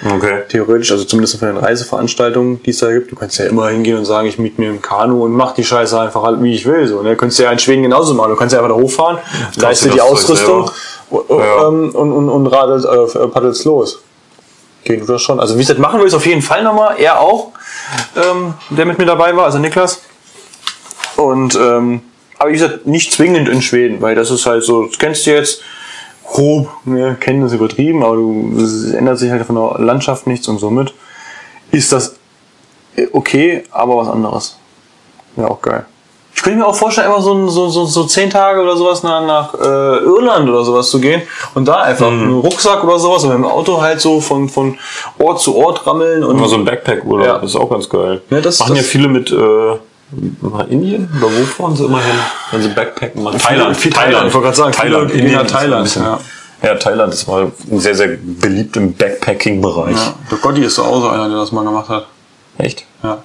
Okay. Theoretisch, also zumindest von den Reiseveranstaltungen, die es da gibt. Du kannst ja immer hingehen und sagen, ich miete mir ein Kanu und mach die Scheiße einfach halt, wie ich will. So, ne? Du könntest ja in Schweden genauso machen. Du kannst ja einfach da hochfahren, leist dir dir die Ausrüstung selber. Ja. ähm, und, und, und radelt, äh, paddelst los. Geht das schon. Also wie gesagt, machen wir es auf jeden Fall nochmal. Er auch, ähm, der mit mir dabei war, also Niklas. Und ähm, aber wie gesagt, nicht zwingend in Schweden, weil das ist halt so, das kennst du jetzt grob, ne, kennen das übertrieben, aber du, es ändert sich halt von der Landschaft nichts und somit ist das äh, okay, aber was anderes. Ja, auch geil. Ich könnte mir auch vorstellen, einfach so, so, so, so zehn Tage oder sowas nach, nach äh, Irland oder sowas zu gehen und da einfach Mhm. einen Rucksack oder sowas und mit dem Auto halt so von, von Ort zu Ort rammeln und Immer so ein Backpack-Urlaub, Ja. das ist auch ganz geil. Ja, das- machen ja das- viele mit äh, nach Indien oder wo fahren sie immer hin, wenn sie Backpacken machen? Viele- viel Thailand, ich wollte gerade sagen, Thailand, ist ein Thailand, ja. Ja. Thailand ist mal sehr, sehr beliebt im Backpacking-Bereich. Ja, der Gotti ist so auch so einer, der das mal gemacht hat. Echt? Ja.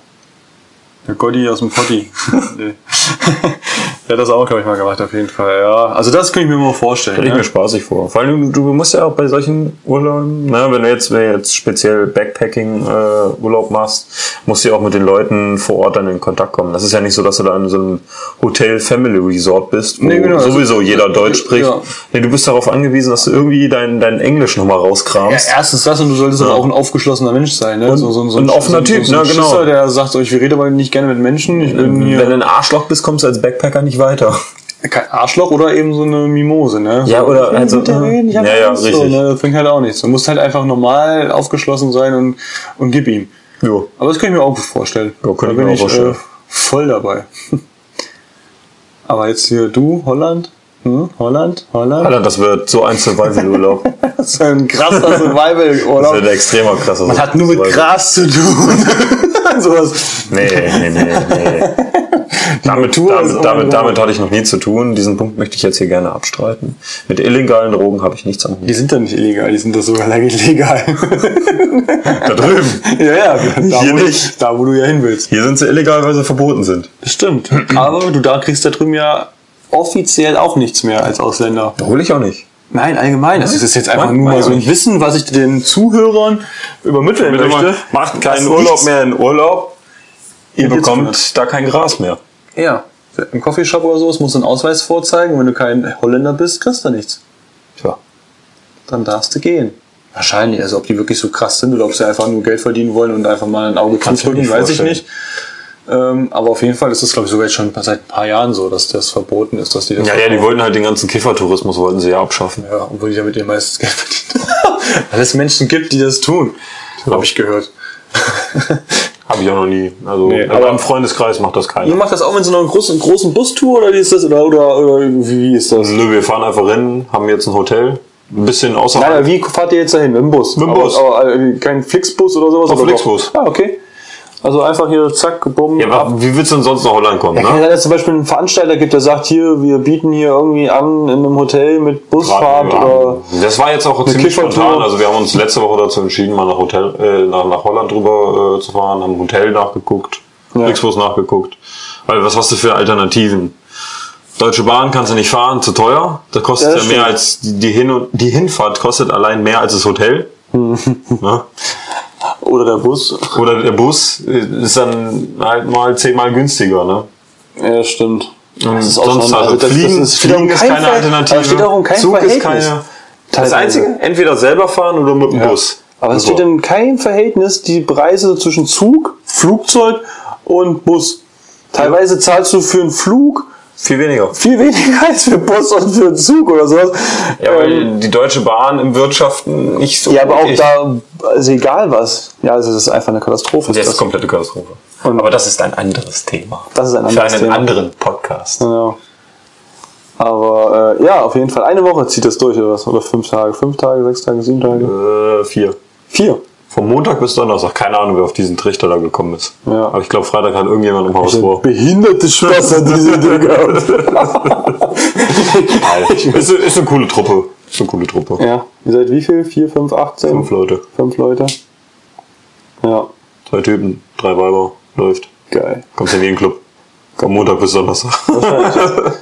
Der Gotti aus dem Potti. der hat das auch, glaube ich, mal gemacht, auf jeden Fall. Ja. Also das kann ich mir mal vorstellen. Stelle ich ne? mir spaßig vor. Vor allem, du, du musst ja auch bei solchen Urlauben, na, wenn du jetzt, wenn du jetzt speziell Backpacking-Urlaub machst, musst du ja auch mit den Leuten vor Ort dann in Kontakt kommen. Das ist ja nicht so, dass du da in so einem Hotel-Family-Resort bist, wo Nee, genau. sowieso jeder Deutsch spricht. Ja. Nee, du bist darauf angewiesen, dass du irgendwie dein, dein Englisch nochmal Ja, rauskramst. erstens das und du solltest aber auch ein aufgeschloser Mensch sein. Ne? Und- so, so, so ein offener so, Typ, so, so ein ne, genau. Schisser, der sagt so, ich rede aber nicht gerne mit Menschen. Ich bin hier Wenn du ein Arschloch bist, kommst du als Backpacker nicht weiter. kein Arschloch oder eben so eine Mimose. Ne? Ja, so, oder ich will halt so, mit dir reden, ich ja, ja, Angst, richtig. So, ne? Das bringt halt auch nichts. Du musst halt einfach normal aufgeschlossen sein und, und gib ihm. Jo. Aber das kann ich mir auch gut vorstellen. Ja, kann da ich bin auch ich äh, voll dabei. Aber jetzt hier du, Holland? Hm? Holland? Holland? Alter, das wird so ein Survival-Urlaub. Das ist ein krasser Das Survival-Urlaub. wird ein extremer krasser Man hat nur mit Survival. Gras zu tun. Sowas. Nee, nee, nee, nee. Damit, damit, damit, damit hatte ich noch nie zu tun. Diesen Punkt möchte ich jetzt hier gerne abstreiten. Mit illegalen Drogen habe ich nichts am Hut. Die sind doch nicht illegal, die sind doch sogar legal. Da drüben. ja, ja, da, Hier wo, nicht. da wo du ja hin willst. Hier sind sie illegal, weil sie verboten sind. Das stimmt. Aber du da kriegst da drüben ja offiziell auch nichts mehr als Ausländer. Hol ich auch nicht. Nein, allgemein. Das ist jetzt einfach Nein, nur mal so ein. Wissen, was ich den Zuhörern übermitteln möchte. Macht keinen Urlaub mehr in Urlaub. Ihr bekommt da kein Gras mehr. Ja. Im Coffeeshop oder so, es musst du einen Ausweis vorzeigen. Wenn du kein Holländer bist, kriegst du nichts. Tja. Dann darfst du gehen. Wahrscheinlich. Also ob die wirklich so krass sind oder ob sie einfach nur Geld verdienen wollen und einfach mal ein Auge zudrücken, weiß ich nicht. Ähm, aber auf jeden Fall ist es, glaube ich, sogar jetzt schon seit ein paar Jahren so, dass das verboten ist, dass die das Ja, ja, die wollten halt den ganzen Kiffertourismus wollten sie ja abschaffen. Ja, obwohl die damit ihr meistes Geld verdienen. Weil es Menschen gibt, die das tun. Habe ich gehört. Habe ich auch noch nie. Also Nee, aber aber- im Freundeskreis macht das Ihr keiner. macht das auch mit so einer großen, großen Bustour oder wie ist das? Oder, oder, oder wie ist das? Nö, wir fahren einfach hin, haben jetzt ein Hotel, ein bisschen außerhalb. Nein, aber wie fahrt ihr jetzt dahin? Mit dem Bus? Mit dem aber, Bus. Aber, äh, kein Flixbus oder sowas? Auf oder Flixbus. Doch? Ah, okay. Also einfach hier zack, bumm, Ja, ab. aber wie willst du denn sonst nach Holland kommen? Ja, Ne? dass es zum Beispiel einen Veranstalter gibt, der sagt, hier, wir bieten hier irgendwie an in einem Hotel mit Busfahrt oder... Das war jetzt auch ziemlich spontan. Also wir haben uns letzte Woche dazu entschieden, mal nach Hotel, äh, nach, nach Holland drüber äh, zu fahren, haben Hotel nachgeguckt, Ja. Flixbus nachgeguckt. Weil was hast du für Alternativen? Deutsche Bahn kannst du nicht fahren, zu teuer. Das kostet Ja, ja, mehr als die, die Hin und die Hinfahrt kostet allein mehr als das Hotel. ne? Oder der Bus. Oder der Bus ist dann halt mal zehnmal günstiger. Ne? Ja, stimmt. Das ist Sonst schon- also, das- Fliegen, das auch Fliegen ist keine Ver- Alternative. aber steht auch in keinem Zug ist Verhältnis. keine. Das. Einzige, entweder selber fahren oder mit dem Ja. Bus. Aber es So. steht in keinem Verhältnis die Preise zwischen Zug, Flugzeug und Bus. Teilweise zahlst du für einen Flug viel weniger. viel weniger als für Bus und für Zug oder sowas. Ja, Ähm, weil die Deutsche Bahn im Wirtschaften nicht so. ja, aber auch ist. da, also egal was. Ja, also das ist einfach eine Katastrophe. Das ist das, komplette Katastrophe. Und- aber das ist ein anderes Thema. das ist ein Für anderes einen Thema. anderen Podcast. Genau. Aber äh, ja, auf jeden Fall. Eine Woche zieht das durch oder was? Oder fünf Tage? Fünf Tage, sechs Tage, sieben Tage? Äh, vier. Vier. Vom Montag bis Donnerstag. Keine Ahnung, wer auf diesen Trichter da gekommen ist. Ja. Aber ich glaube, Freitag hat irgendjemand im Haus vor. Behinderte Spaß hat diese Ding gehabt. ist, eine- ist eine coole Truppe. Ist eine coole Truppe. Ja, ihr seid wie viel? Vier, fünf, achtzehn? Fünf Leute. Fünf Leute. Ja, Zwei Typen, drei Weiber. Läuft. geil. Kommst in jeden Club. Vom Montag bis Donnerstag.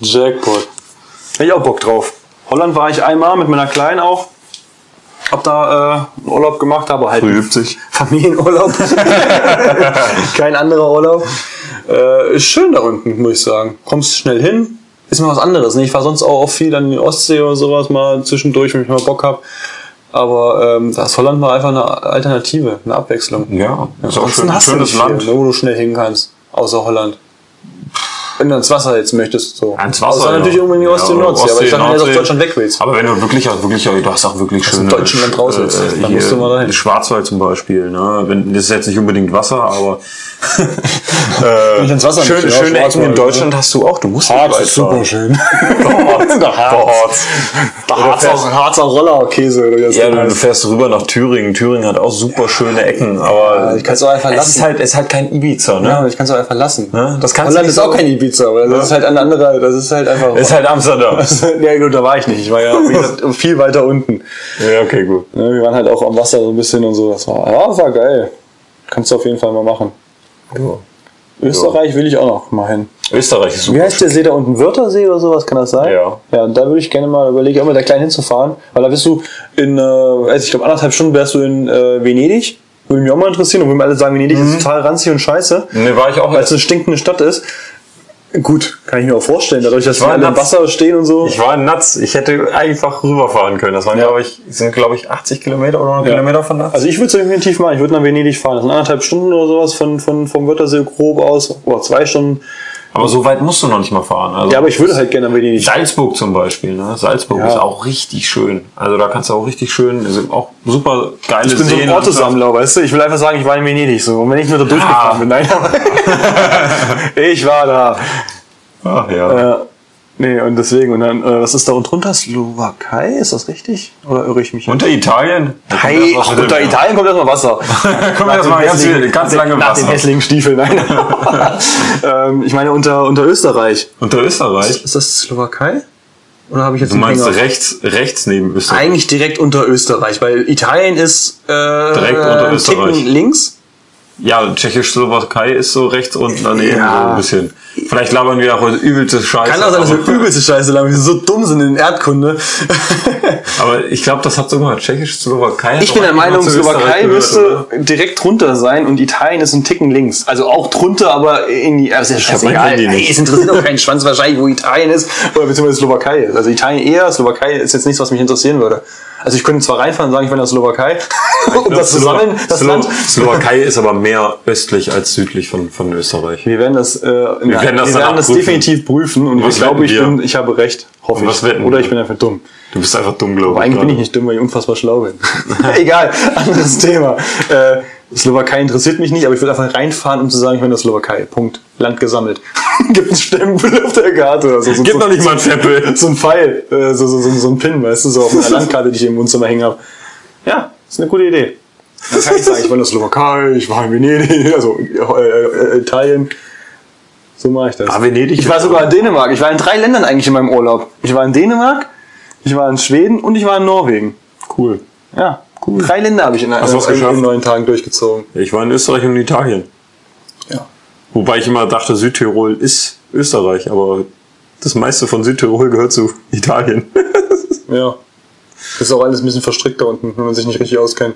Jackpot. Hätte ich auch Bock drauf. Holland war ich einmal mit meiner Kleinen auch. Hab da äh, Urlaub gemacht, aber halt Früh übt sich. Familienurlaub. Kein anderer Urlaub. Äh, ist schön da unten, muss ich sagen. Kommst schnell hin. Ist mal was anderes. Ne? Ich war sonst auch oft viel an die Ostsee oder sowas mal zwischendurch, wenn ich mal Bock hab. Aber ähm, das Holland mal einfach eine Alternative, eine Abwechslung. Ja, ist auch Ansonsten schön, du schönes nicht viel, Land. ne, wo du schnell hin kannst, außer Holland. Wenn du ins Wasser jetzt möchtest, so. Ans Wasser, Außer ja. natürlich irgendwo in die Ostsee Ja, Nordsee. Aber ich sag, wenn du jetzt aus. Deutschland weg willst. Aber wenn du wirklich, wirklich, du hast auch wirklich schöne. im deutschen Land raus willst, dann hier musst du mal dahin. Schwarzwald zum Beispiel, ne? Wenn, das ist jetzt nicht unbedingt Wasser, aber. Wenn ich ins Wasser ja, schöne Ecken in Deutschland hast du auch. Du musst nicht weit fahren. schön. Der Harz. Der Harzer, Harzer Rollerkäse oder Ja, du heißt. fährst rüber nach Thüringen. Thüringen hat auch super schöne Ecken, aber Ja, ich kann's auch einfach es lassen. ist halt, es ist halt kein Ibiza, ne? Ja, ich kann es auch einfach lassen. Ne? Das kannst Holland ist nicht auch kein Ibiza, aber das ist halt ein anderer, das ist halt einfach. Es ist halt Amsterdam. ja, gut, da war ich nicht. Ich war ja gesagt, viel weiter unten. ja, okay, gut. Ja, wir waren halt auch am Wasser so ein bisschen und so. Das war, ja, das war geil. Kannst du auf jeden Fall mal machen. Österreich will ich auch noch mal hin. Österreich ist Wie super. heißt der See da unten? Wörthersee oder sowas? Kann das sein? Ja. Ja, und da würde ich gerne mal überlegen, auch mal da klein hinzufahren. Weil da bist du in, äh, weiß ich glaube, anderthalb Stunden wärst du in äh, Venedig. Würde mich auch mal interessieren. Und wenn wir alle sagen, Venedig ist total ranzig und scheiße, Ne, war ich auch weil es eine stinkende Stadt ist. Gut, kann ich mir auch vorstellen, dadurch, dass wir alle im. Wasser stehen und so. Ich war nuts. Ich hätte einfach rüberfahren können. Das waren, Ja. glaube ich, sind, glaube ich, 80 Kilometer oder 100 Kilometer von da. Also ich würde es definitiv machen. Ich würde nach Venedig fahren. Das sind anderthalb Stunden oder sowas von, von, vom Wörthersee grob aus. Oder zwei Stunden. Aber so weit musst du noch nicht mal fahren. Also Ja, aber ich würde halt gerne nach Venedig. Salzburg zum Beispiel, ne? Salzburg Ja. ist auch richtig schön. Also da kannst du auch richtig schön, also auch super geile Ich bin so ein Seen. Ortesammler, weißt du? Ich will einfach sagen, ich war in Venedig so. Und wenn ich nur da durchgefahren bin, nein, aber ich war da. Ach, ja. Ja. Nee, und deswegen, und dann, äh, was ist da unten drunter? Slowakei, ist das richtig? Oder irre ich mich? Unter Italien? Da kommt Hey, ach, unter Italien kommt erstmal Wasser. Kommt erst mal ganz, viel- ganz lange Nach Wasser. den hässlichen Stiefeln, nein. ähm, ich meine unter, unter Österreich. Unter Österreich? Ist das Slowakei? Oder habe ich jetzt Du meinst Hänger? rechts, rechts neben Österreich? Eigentlich direkt unter Österreich, weil Italien ist äh, Direkt unter einen Österreich. Ticken links. Ja, Tschechisch-Slowakei ist so rechts unten daneben Ja. so ein bisschen. Vielleicht labern wir auch übelste Scheiße. Kann auch sein, dass wir übelste Scheiße lang, wir so dumm sind in Erdkunde. aber ich glaube, das hat sogar Tschechisch-Slowakei. Ich bin der Meinung, Slowakei müsste oder? direkt drunter sein und Italien ist ein Ticken links. Also auch drunter, aber in die. Also ist ja scheißegal. Ey, es interessiert auch keinen Schwanz wahrscheinlich, wo Italien ist oder beziehungsweise Slowakei ist. Also Italien eher, Slowakei ist jetzt nichts, was mich interessieren würde. Also ich könnte zwar reinfahren und sagen, ich will nach Slowakei, um das zu sammeln, das Slo- Land. Slowakei ist aber mehr östlich als südlich von, von Österreich. Wir werden das, äh, wir werden das wir werden danach das prüfen. definitiv prüfen und Was ich glaube, ich, bin, ich habe recht, hoffe Und ich. Oder ich bin einfach dumm. Du bist einfach dumm, glaube Aber ich. eigentlich bin ich nicht dumm, weil ich unfassbar schlau bin. Egal, anderes Thema. Äh, Slowakei interessiert mich nicht, aber ich will einfach reinfahren, um zu sagen, ich bin in der Slowakei. Punkt. Land gesammelt. Gibt einen Stempel auf der Karte oder so. so Gib so, noch nicht mal ein Feppel. So ein Pfeil, äh, so, so, so, so ein Pin, weißt du, so auf meiner Landkarte, die ich im Wohnzimmer hängen habe. Ja, ist eine gute Idee. Dann kann ich sagen, ich war in der Slowakei, ich war in Venedig, also äh, äh, Italien. So mache ich das. Ah, Venedig Ich war sogar in Dänemark. Ich war in drei Ländern eigentlich in meinem Urlaub. Ich war in Dänemark, ich war in Schweden und ich war in Norwegen. Cool. Ja, cool. Drei Länder habe ich in, Hast du was in, in neun Tagen durchgezogen. Ich war in Österreich und Italien. Wobei ich immer dachte, Südtirol ist Österreich, aber das meiste von Südtirol gehört zu Italien. Ja. Das ist auch alles ein bisschen verstrickt da unten, wenn man sich nicht richtig auskennt.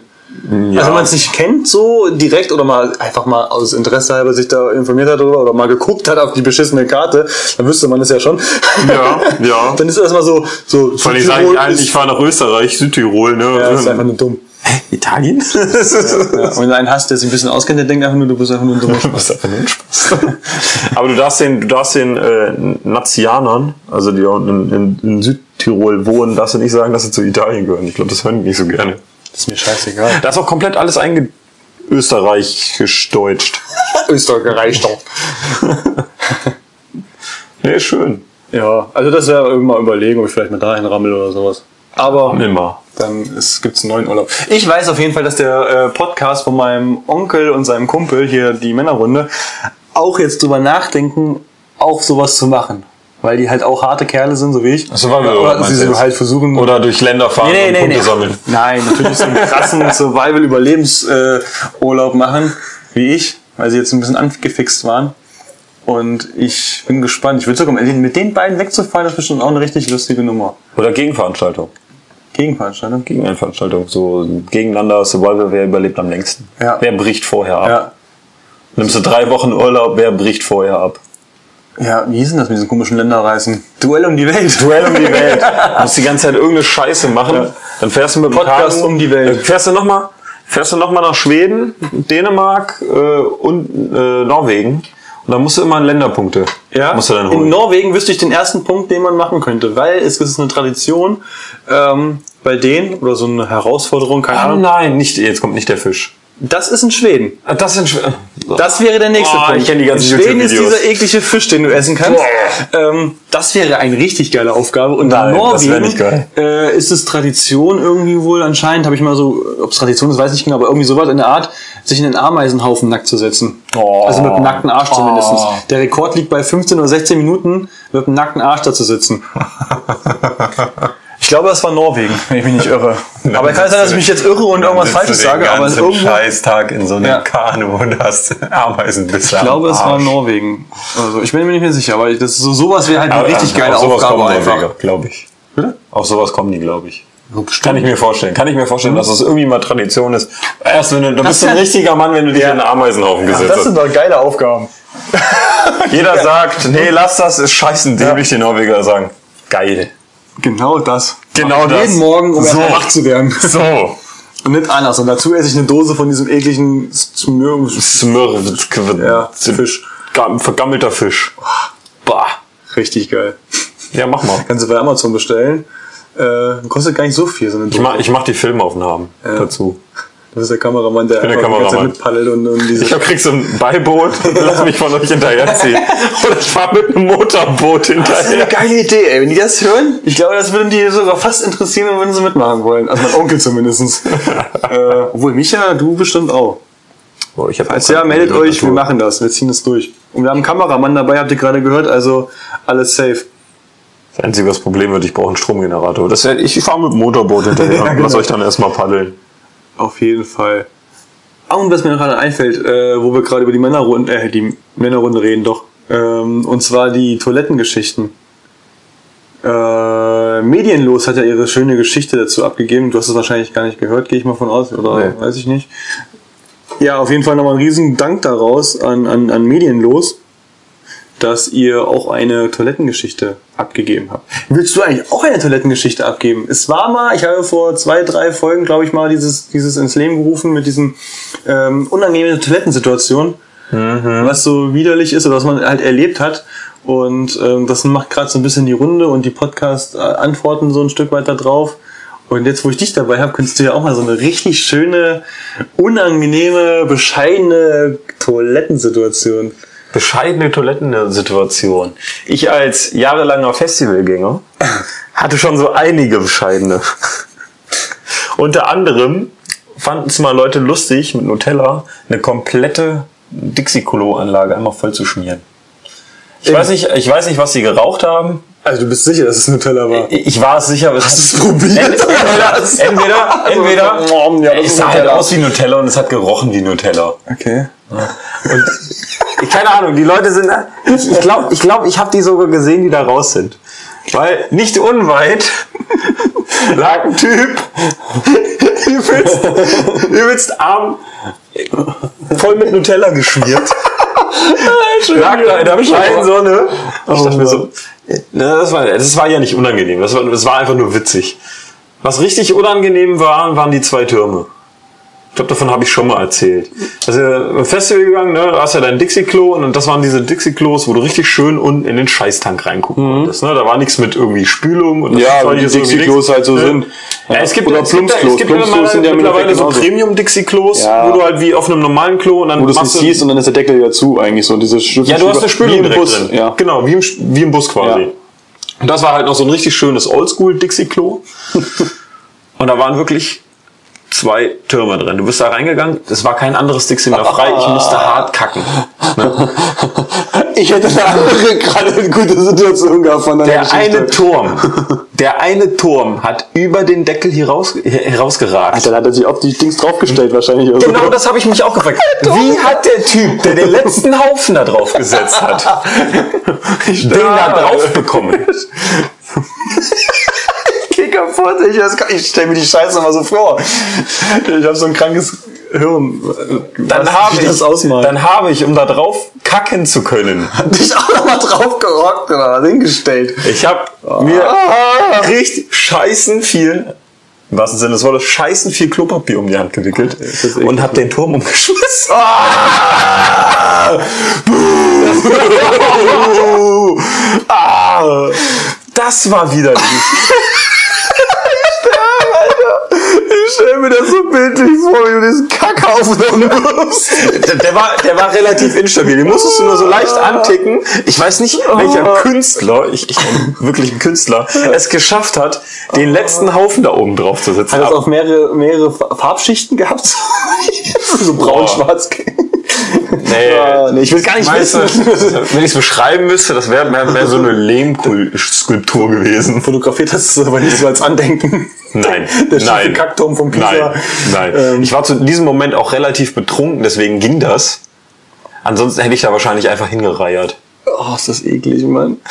Ja. Also wenn man es nicht kennt, so direkt oder mal einfach mal aus Interesse halber sich da informiert hat darüber oder mal geguckt hat auf die beschissene Karte, dann wüsste man es ja schon. Ja, ja. dann ist erstmal so, so Vor allem sage ich allen, ist- ich fahre nach Österreich, Südtirol, ne? ja, ist einfach nur dumm. Hä? Italien? Ja. Und wenn du einen hast, der sich ein bisschen auskennt, der denkt einfach nur, du bist einfach nur ein dummer einfach nur ein Spaß. Aber du darfst den, du darfst den äh, Nazianern, also die da unten in, in, in Südtirol wohnen, darfst du nicht sagen, dass sie zu Italien gehören. Ich glaube, das hören die nicht so gerne. Das ist mir scheißegal. Da ist auch komplett alles einge österreichisch-deutscht. Österreich doch. Nee, schön. Ja, also das wäre mal überlegen, ob ich vielleicht mal dahin rammel oder sowas. Aber Immer. Dann gibt es einen neuen Urlaub. Ich weiß auf jeden Fall, dass der äh, Podcast von meinem Onkel und seinem Kumpel, hier die Männerrunde, auch jetzt drüber nachdenken, auch sowas zu machen. Weil die halt auch harte Kerle sind, so wie ich. Survival-Urlaub Oder sie so halt versuchen... Oder durch Länder fahren Nee, nee, und nee, Punkte nee. sammeln. Nein, natürlich so einen krassen Survival-Überlebensurlaub machen, wie ich, weil sie jetzt ein bisschen angefixt waren. Und ich bin gespannt. Ich würde sogar mit den- mit den beiden wegzufahren, das ist bestimmt auch eine richtig lustige Nummer. Oder Gegenveranstaltung. Gegenveranstaltung. Gegenveranstaltung. So gegeneinander Survival, wer überlebt am längsten. Ja. Wer bricht vorher ab. Ja. Nimmst du drei Wochen Urlaub, wer bricht vorher ab? Ja, wie hieß denn das mit diesen komischen Länderreisen? Duell um die Welt. Duell um die Welt. Du musst die ganze Zeit irgendeine Scheiße machen. Ja. Dann fährst du mit dem Podcast Kanu- um die Welt. Dann fährst du nochmal fährst du noch mal nach Schweden, Dänemark äh, und äh, Norwegen Und dann musst du immer in Länderpunkte. Musst du dann In holen. Norwegen wüsste ich den ersten Punkt, den man machen könnte, weil es ist eine Tradition ähm, bei denen oder so eine Herausforderung, keine Oh Ahnung. nein, nicht, jetzt kommt nicht der Fisch. Das ist in Schweden. Das sind Schw- Das wäre der nächste Oh, Punkt. ich kenn die ganzen in Schweden ist dieser eklige Fisch, den du essen kannst. Ähm, das wäre eine richtig geile Aufgabe. Und Nein, in Norwegen. Äh, ist es Tradition irgendwie wohl anscheinend, habe ich mal so, ob es Tradition ist, weiß ich nicht genau, aber irgendwie sowas in der Art, sich in den Ameisenhaufen nackt zu setzen. Oh. Also mit dem nackten Arsch zumindest. Oh. Der Rekord liegt bei 15 oder 16 Minuten, mit dem nackten Arsch da zu sitzen. Ich glaube, das war Norwegen, wenn ich mich nicht irre. Aber kann es sein, dass ich mich jetzt irre und irgendwas Falsches sage, aber es irgendwo. Scheißtag in so einem Ja. Kanu und hast Ameisenbisse Ich glaube, es war Norwegen. Also ich bin mir nicht mehr sicher, aber das ist so sowas wäre halt eine Aber, richtig geile auf sowas Aufgabe kommen einfach. Norweger, glaube ich. Bitte? Auf sowas kommen die, glaube ich. bestimmt. Kann ich mir vorstellen. Kann ich mir vorstellen, dass das irgendwie mal Tradition ist. Erst wenn du, du bist wär- ein richtiger Mann, wenn du dich in einen Ameisenhaufen gesetzt Das hast. sind doch geile Aufgaben. Jeder sagt, nee, lass das, ist scheißen dämlich, die Norweger sagen. Geil. Genau das. Genau das. Jeden Morgen, um So. erstmal wach zu werden. So. Und nicht anders. Und dazu esse ich eine Dose von diesem ekligen Smür Smör, Ja, Fisch. Ga- vergammelter Fisch. Bah. Richtig geil. Ja, mach mal. Kannst du bei Amazon bestellen. Äh, kostet gar nicht so viel, so eine Dose. Ich mach, ich mach die Filmaufnahmen dazu. Du bist der Kameramann, der der Kameramann. mitpaddelt und, und diese Ich hab, krieg so ein Beiboot und lass mich von euch hinterherziehen. Oder ich fahr mit einem Motorboot Das ist eine hinterher. geile Idee, ey. Wenn die das hören, ich glaube, das würden die sogar fast interessieren und würden sie mitmachen wollen. Also mein Onkel zumindest. äh, obwohl, Micha, du bestimmt auch. Boah, ich hab Also ja, meldet euch, wir machen das, wir ziehen das durch. Und wir haben einen Kameramann dabei, habt ihr gerade gehört, also alles safe. Das einzige das Problem wird, ich brauche einen Stromgenerator. Das wär, ich fahre mit dem Motorboot hinterher. Ja, und Lass genau. euch dann erstmal paddeln. Auf jeden Fall. Ah, und was mir gerade einfällt, äh, wo wir gerade über die Männerrunde, äh, die Männerrunde reden, doch. Ähm, und zwar die Toilettengeschichten. Äh, Medienlos hat ja ihre schöne Geschichte dazu abgegeben. Du hast es wahrscheinlich gar nicht gehört, gehe ich mal von aus, oder Nee. weiß ich nicht. Ja, auf jeden Fall nochmal einen riesen Dank daraus an, an, an Medienlos, dass ihr auch eine Toilettengeschichte abgegeben habt. Willst du eigentlich auch eine Toilettengeschichte abgeben? Es war mal, ich habe vor zwei, drei Folgen, glaube ich mal, dieses, dieses ins Leben gerufen mit diesen ähm, unangenehmen Toilettensituationen, was so widerlich ist oder was man halt erlebt hat. Und ähm, das macht gerade so ein bisschen die Runde und die Podcast-Antworten so ein Stück weiter drauf. Und jetzt, wo ich dich dabei habe, könntest du ja auch mal so eine richtig schöne, unangenehme, bescheidene Toilettensituation. Bescheidene Toilettensituation. Ich als jahrelanger Festivalgänger hatte schon so einige bescheidene. Unter anderem fanden es mal Leute lustig, mit Nutella eine komplette Dixie-Kolo-Anlage einmal voll zu schmieren. Ich weiß nicht, ich weiß nicht, was sie geraucht haben. Also du bist sicher, dass es Nutella war? Ich war es sicher. Hast du es probiert? Entweder, entweder, entweder Ja, das es sah halt aus wie Nutella und es hat gerochen wie Nutella. Okay. Ich- Keine Ahnung, die Leute sind. Ich, ich glaube, ich, glaub, ich habe die sogar gesehen, die da raus sind. Weil nicht unweit lag ein Typ, übelst, übelst arm, voll mit Nutella geschmiert. lag da in der freien Sonne. Ich dachte mir so, na, das, war, das war ja nicht unangenehm, das war, das war einfach nur witzig. Was richtig unangenehm war, waren die zwei Türme. Ich glaube, davon habe ich schon mal erzählt. Also im Festival gegangen, ne, da hast ja dein Dixie-Klo und das waren diese Dixie-Klos, wo du richtig schön unten in den Scheißtank reingucken konntest. Ne? Da war nichts mit irgendwie Spülung. Und das Ja, war wie hier die Dixie-Klos halt so Ja. sind. Ja, es gibt, Oder es gibt, Plumpsklos. es gibt Plumpsklos mittlerweile, sind ja mittlerweile so. Premium-Dixie-Klos, Ja. wo du halt wie auf einem normalen Klo und dann Wo du es siehst und dann ist der Deckel wieder zu eigentlich so. Diese ja, du hast eine Spülung im Bus. drin. Ja. Genau, wie im, wie im Bus quasi. Ja. Und das war halt noch so ein richtig schönes Oldschool-Dixie-Klo. und da waren wirklich zwei Türme drin. Du bist da reingegangen, es war kein anderes Dixie mehr frei, ich musste hart kacken. Ich hätte eine andere gerade eine gute Situation gehabt von Der Geschichte. eine Turm, der eine Turm hat über den Deckel hier raus, hier- herausgeragt. Dann hat er sich auf die Dings draufgestellt wahrscheinlich. Oder Genau das habe ich mich auch gefragt. Wie hat der Typ, der den letzten Haufen da drauf gesetzt hat, den da drauf bekommen? Geh kaputt. Ich, ich stelle mir die Scheiße mal so vor. Ich habe so ein krankes Hirn. Dann habe ich, das ausmalt. dann habe ich, um da drauf kacken zu können, dich auch nochmal drauf gerockt oder was hingestellt. ich habe mir richtig scheißen viel im wahrsten Sinne des Wortes, scheißen viel Klopapier um die Hand gewickelt und hab den Turm umgeschmissen. ah, das war widerlich. Ich stell mir das so bildlich vor, wie du diesen Kackhaufen wirst. Der, der, war, der war relativ instabil. Den musstest du nur so leicht anticken. Ich weiß nicht, welcher Künstler, ich, ich wirklich ein Künstler, es geschafft hat, den letzten Haufen da oben drauf zu setzen. Hat das auch mehrere, mehrere Farbschichten gehabt? so braun-schwarz. Nee, Ah, nee, ich will gar nicht Weißt du, wissen. wenn ich es beschreiben müsste, das wäre mehr, mehr so eine Lehmskulptur gewesen. Fotografiert hast du es aber nicht so als Andenken. Nein, Der nein, Kackturm vom Pisa. Nein, nein. Ähm, ich war zu diesem Moment auch relativ betrunken, deswegen ging das. Ansonsten hätte ich da wahrscheinlich einfach hingereiert. Oh, ist das eklig, Mann.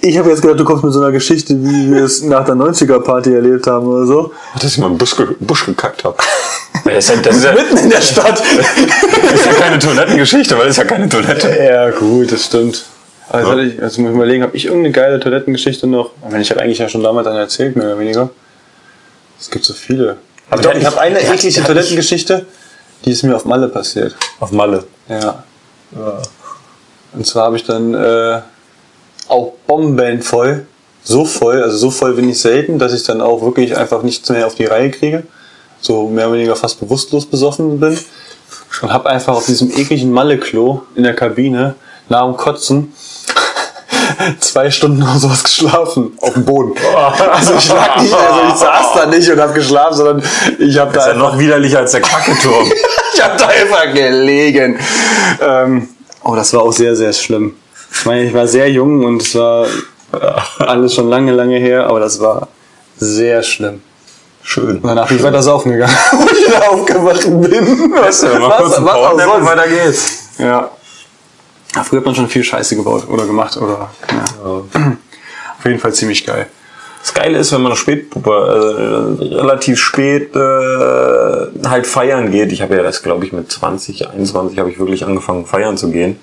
Ich habe jetzt gedacht, du kommst mit so einer Geschichte, wie wir es nach der 90er-Party erlebt haben oder so. Dass ich mal im Busch, ge Busch gekackt habe. Das ist, ja, das, ist ja, Mitten in der Stadt. das ist ja keine Toilettengeschichte, weil das ist ja keine Toilette. ja, gut, das stimmt. Also, hatte ich, also muss ich überlegen, habe ich irgendeine geile Toilettengeschichte noch? Ich meine, ich habe eigentlich ja schon damals eine erzählt, mehr oder weniger. Es gibt so viele. Aber Ja, doch, ich habe eine ja, eklige ja, Toilettengeschichte, die ist mir auf Malle passiert. Auf Malle. Ja. Und zwar habe ich dann äh, auch Bomben voll, so voll, also so voll bin ich selten, dass ich dann auch wirklich einfach nichts mehr auf die Reihe kriege. So mehr oder weniger fast bewusstlos besoffen bin. Und habe einfach auf diesem ekligen Malle-Klo in der Kabine nach dem Kotzen zwei Stunden oder sowas geschlafen auf dem Boden. Also ich lag nicht, also ich saß da nicht und habe geschlafen, sondern ich habe da ist ja noch widerlicher als der Kacketurm. ich hab da einfach gelegen. Ähm, oh, das war auch sehr, sehr schlimm. Ich meine, ich war sehr jung und es war alles schon lange, lange her, aber das war sehr schlimm. Schön. Danach ich weiter saufen gegangen, wo ich wieder aufgewacht bin. Du, mal kurz einen was auch weiter geht's. Ja. ja. Früher hat man schon viel Scheiße gebaut oder gemacht oder ja. Auf jeden Fall ziemlich geil. Das Geile ist, wenn man spät, äh, relativ spät äh, halt feiern geht. Ich habe ja erst, glaube ich, mit 20, 21 habe ich wirklich angefangen feiern zu gehen.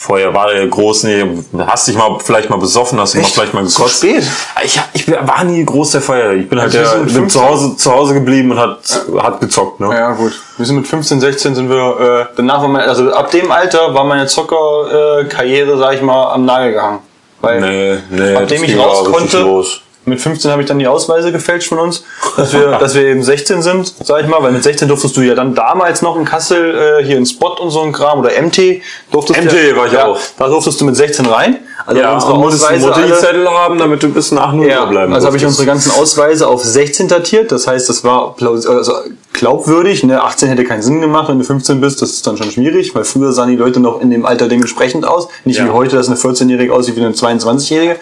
Vorher war der groß, nee, hast dich mal vielleicht mal besoffen, hast dich mal vielleicht mal gekotzt. spät? Ich, ich war nie groß der Feier. Ich bin halt Also der, bin 15 zu Hause, zu Hause geblieben und hat, hat gezockt, ne? Ja, gut. Wir sind mit 15, 16 sind wir, äh, danach war mein, also ab dem Alter war meine Zockerkarriere, äh, Karriere, sag ich mal, am Nagel gehangen. Weil Nee, nee, ab dem ich raus konnte, los. Mit 15 habe ich dann die Ausweise gefälscht von uns, dass wir, dass wir eben 16 sind, sag ich mal, weil mit 16 durftest du ja dann damals noch in Kassel, äh, hier in Spot und so ein Kram oder MT, durftest MT ja, war ich ja, auch. Da durftest du mit 16 rein. Also Ja, unsere Ausweise Motivzettel haben, damit du bis nach 0 ja, bleiben also habe ich unsere ganzen Ausweise auf 16 datiert. Das heißt, das war also glaubwürdig. Ne? 18 hätte keinen Sinn gemacht, wenn du 15 bist. Das ist dann schon schwierig, weil früher sahen die Leute noch in dem Alter dementsprechend aus. Nicht Ja. wie heute, dass eine 14-Jährige aussieht wie eine 22-Jährige.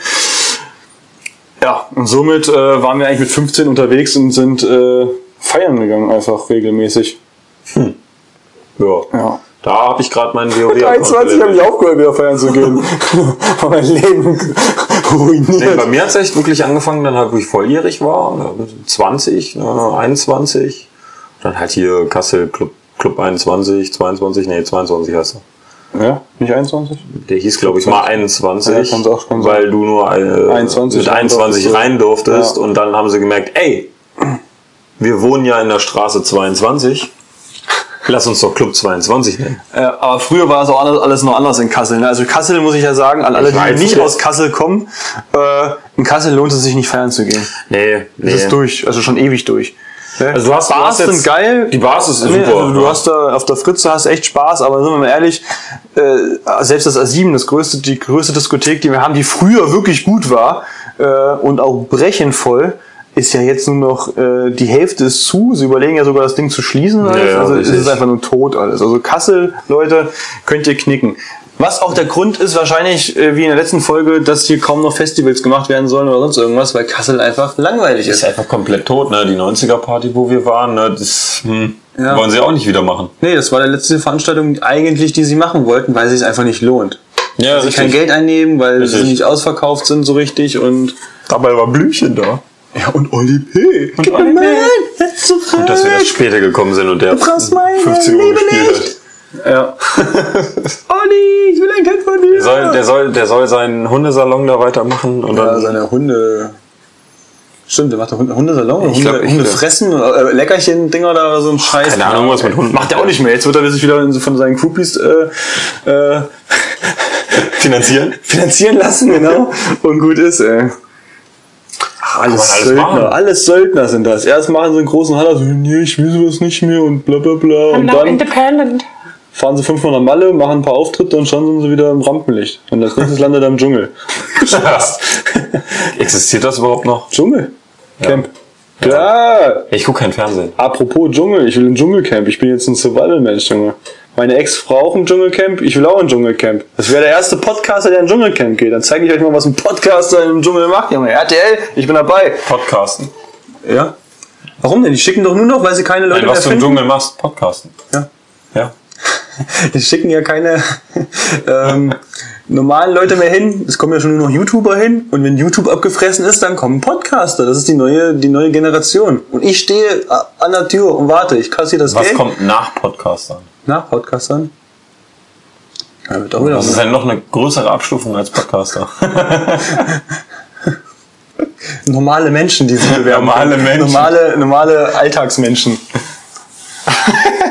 Ja, und somit äh, waren wir eigentlich mit 15 unterwegs und sind äh, feiern gegangen, einfach regelmäßig. Ja. Ja. Da habe ich gerade meinen WoW. Mit 21 habe ich aufgehört, wieder feiern zu gehen. Mein Leben ruiniert. Nee, bei mir hat es echt wirklich angefangen, dann halt, wo ich volljährig war, ne, 20, ne, 21. Dann halt hier Kassel Club, Club 21, 22, nee, 22 heißt er. Ja, nicht 21? Der hieß, glaube ich, mal 21, Ja, kann's auch- kann's weil du nur äh, 21 mit rein 21 durftest. rein durftest Ja. und dann haben sie gemerkt, ey, wir wohnen ja in der Straße 22, lass uns doch Club 22 nennen. Äh, aber früher war es auch alles, alles noch anders in Kassel. Ne? Also Kassel muss ich ja sagen, an alle, die nicht nicht. aus Kassel kommen, äh, in Kassel lohnt es sich nicht feiern zu gehen. Nee, nee. Das ist durch, also schon ewig durch. Ne? Also du hast- du Bars hast jetzt- sind geil. die Bars ist Nee, super, Also du ja. hast da auf der Fritze hast echt Spaß, aber sind wir mal ehrlich, äh, selbst das A7, das größte, die größte Diskothek, die wir haben, die früher wirklich gut war äh, und auch brechenvoll, ist ja jetzt nur noch, äh, die Hälfte ist zu. Sie überlegen ja sogar, das Ding zu schließen. alles. Ja, also es ist einfach nur tot alles. Also Kassel, Leute, könnt ihr knicken. Was auch der Grund ist wahrscheinlich, äh, wie in der letzten Folge, dass hier kaum noch Festivals gemacht werden sollen oder sonst irgendwas, weil Kassel einfach langweilig ist ist. einfach komplett tot, ne? Die 90er-Party, wo wir waren, ne? Das hm, Ja. wollen sie auch nicht wieder machen. Nee, das war die letzte Veranstaltung eigentlich, die sie machen wollten, weil es sich einfach nicht lohnt. Ja, Weil sie kein Geld einnehmen, weil Richtig. sie nicht ausverkauft sind so richtig und Dabei war Blümchen da. ja und Oli P. Und Oli P. Gut, Und dass wir erst später gekommen sind und der brauchst meine 15 Uhr gespielt hat. Ja. Olli, ich will ein Kind von dir. Der soll, der, soll, der soll seinen Hundesalon da weitermachen und ja, dann seine Hunde. Stimmt, der macht doch Hunde- Hundesalon, Hunde, glaub, ich- Hunde fressen, äh, Leckerchen-Dinger oder so ein Scheiß. Keine Ahnung, was mit Hunden- Macht er auch nicht mehr. Jetzt wird er sich wieder von seinen Groupies äh, äh, Finanzieren? finanzieren lassen, genau. Und gut ist, ey. Ach, alles, alles Söldner, machen. alles Söldner sind das. Erst machen sie einen großen Haller, so, nee, ich will sowas nicht mehr und bla bla bla. Und I'm now dann independent. Fahren sie fünfmal nach Malle, machen ein paar Auftritte und schon sind sie wieder im Rampenlicht. Und als nächstes landet er im Dschungel. Spaß. Existiert das überhaupt noch? Dschungel. Camp. Klar. Ich gucke kein Fernsehen. Apropos Dschungel, ich will ein Dschungelcamp. Ich bin jetzt ein Survival-Mensch, Junge. Meine Ex-Frau auch im Dschungelcamp, ich will auch ein Dschungelcamp. Das wäre der erste Podcaster, der in ein Dschungelcamp geht. Dann zeige ich euch mal, was ein Podcaster im Dschungel macht, Junge. RTL, ich bin dabei. Podcasten. Ja? Warum denn? Die schicken doch nur noch, weil sie keine Leute Nein, was du mehr im finden. Dschungel machst, Podcasten. Ja. Ja. Die schicken ja keine ähm, normalen Leute mehr hin. Es kommen ja schon nur noch YouTuber hin. Und wenn YouTube abgefressen ist, dann kommen Podcaster. Das ist die neue, die neue Generation. Und ich stehe an der Tür und warte. Ich kassiere das Was Geld. kommt nach Podcastern? Nach Podcastern? Ja, wird auch wieder Das ist ja noch eine größere Abstufung als Podcaster. normale Menschen, die sich bewerben. Normale Menschen. Normale, normale Alltagsmenschen.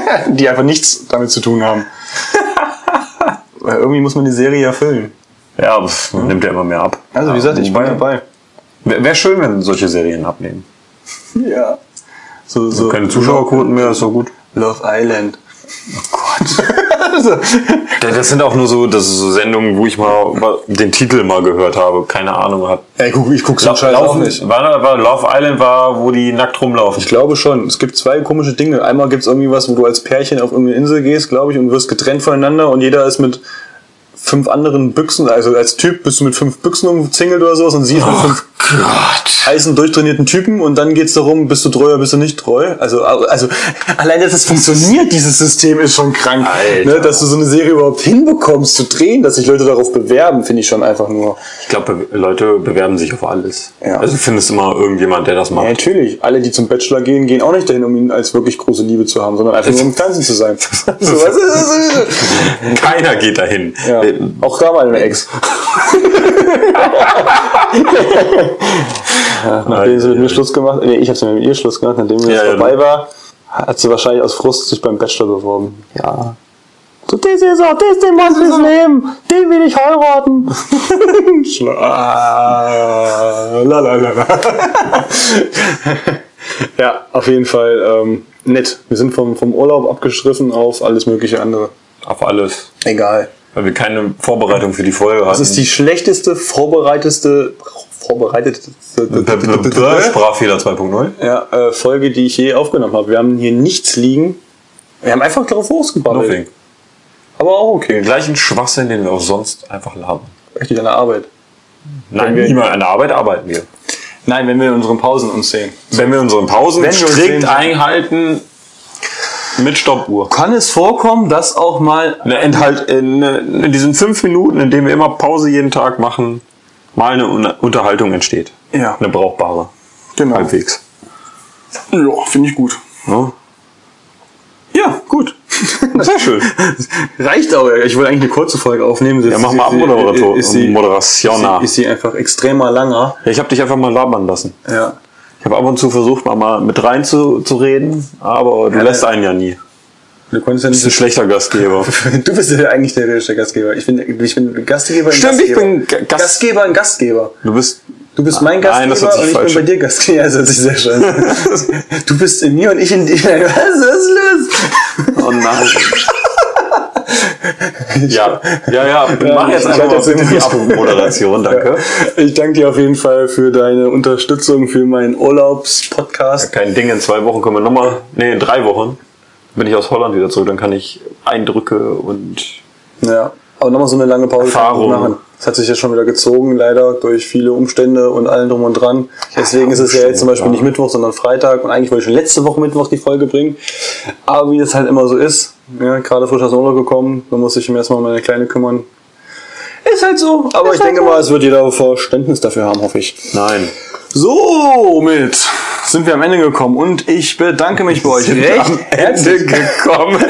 die einfach nichts damit zu tun haben. Weil irgendwie muss man die Serie erfüllen. ja, pf, nimmt ja immer mehr ab. Also wie gesagt, ich bin dabei. Wäre wär schön, wenn solche Serien abnehmen. Ja. So, so. Keine Zuschauerquoten mehr, ist so gut. Love Island. Ja, Das sind auch nur so, das so Sendungen, wo ich mal den Titel mal gehört habe. Keine Ahnung hat. Ey, guck, ich guck so La- Scheiß auch nicht. war, war Love Island war, wo die nackt rumlaufen. Ich glaube schon. Es gibt zwei komische Dinge. Einmal gibt es irgendwie was, wo du als Pärchen auf irgendeine Insel gehst, glaube ich, und wirst getrennt voneinander und jeder ist mit fünf anderen Büchsen, also als Typ bist du mit fünf Büchsen umzingelt oder sowas und sie ist mit fünf Gott. heißen, durchtrainierten Typen und dann geht's darum, bist du treu oder bist du nicht treu. Also, also allein, dass es funktioniert, dieses System ist schon krank. Ne? Dass du so eine Serie überhaupt hinbekommst zu drehen, dass sich Leute darauf bewerben, finde ich schon einfach nur. Ich glaube, Leute bewerben sich auf alles. Ja. Also du findest immer irgendjemand, der das Ja, macht. natürlich. Alle, die zum Bachelor gehen, gehen auch nicht dahin, um ihn als wirklich große Liebe zu haben, sondern einfach nur um im Fernsehen zu sein. so, was ist Keiner geht dahin. ja. Auch da mal eine Ex. ja, nachdem sie mit mir Schluss gemacht nee, ich habe sie mit ihr Schluss gemacht, nachdem sie Ja, ja, vorbei du- war, hat sie wahrscheinlich aus Frust sich beim Bachelor beworben. Ja. So, das ist auch, das ist der Mann fürs Leben. Den will ich heiraten. Schla ah, la, la, la, la. ja, auf jeden Fall ähm, nett. Wir sind vom, vom Urlaub abgeschriffen auf alles mögliche andere. auf alles. Egal. Weil wir keine Vorbereitung für die Folge hatten. Das ist die schlechteste, vorbereiteste, vorbereitete Sprachfehler 2.0. ja, äh, Folge, die ich je aufgenommen habe. Wir haben hier nichts liegen. Wir haben einfach drauf losgebabbelt. Nothing. Aber auch okay. Den gleichen Schwachsinn, den wir auch sonst einfach labern. Richtig an der Arbeit. Nein, wir- niemals an der Arbeit arbeiten wir. Nein, wenn wir in unseren Pausen uns sehen. Wenn wir unsere Pausen Wenn strikt einhalten mit Stoppuhr. Kann es vorkommen, dass auch mal Ne, enthalt, in, in diesen fünf Minuten, in denen wir immer Pause jeden Tag machen, mal eine Un- Unterhaltung entsteht. Ja. Eine brauchbare. Genau. Halbwegs. Ja, finde ich gut. Ja. Ja, gut. Sehr schön. Reicht auch. Ich wollte eigentlich eine kurze Folge aufnehmen. Ja, mach mal Moderator. Abmoderator. Ist sie, ist sie einfach extremer langer. Ja, ich habe dich einfach mal labern lassen. Ja. Ich habe ab und zu versucht, mal, mal mit rein zu, zu reden, aber du Ja, lässt ne- einen ja nie. Du konntest ja Du bist ein nicht. schlechter Gastgeber. Du bist ja eigentlich der realistische Gastgeber. Ich bin, ich bin Gastgeber. Stimmt, ich Gastgeber. bin Ga- Gast- Gastgeber und Gastgeber. Du bist. Du bist mein Gastgeber Nein, sich und ich falsch bin bei dir Gastgeber. Das hört sich sehr schön. Du bist in mir und ich in dir. Was ist los? Oh nein. Ja, ja, ja. Mach jetzt einfach mal bitte die. Abmoderation, danke. Ich danke dir auf jeden Fall für deine Unterstützung für meinen Urlaubspodcast. Kein Ding, in zwei Wochen können wir nochmal, nee, in drei Wochen bin ich aus Holland wieder zurück, dann kann ich Eindrücke und Ja. Aber nochmal so eine lange Pause Erfahrung. machen. Es hat sich ja schon wieder gezogen, leider, durch viele Umstände und allem drum und dran. Deswegen ist es ja jetzt zum Beispiel ja. nicht Mittwoch, sondern Freitag. Und eigentlich wollte ich schon letzte Woche Mittwoch die Folge bringen. Aber wie das halt immer so ist, ja, gerade frisch aus dem Urlaub gekommen, man muss sich erstmal um meine Kleine kümmern. Ist halt so. Aber ich denke mal, es wird jeder Verständnis dafür haben, hoffe ich. nein. Somit sind wir am Ende gekommen und ich bedanke mich bei euch recht am Ende gekommen.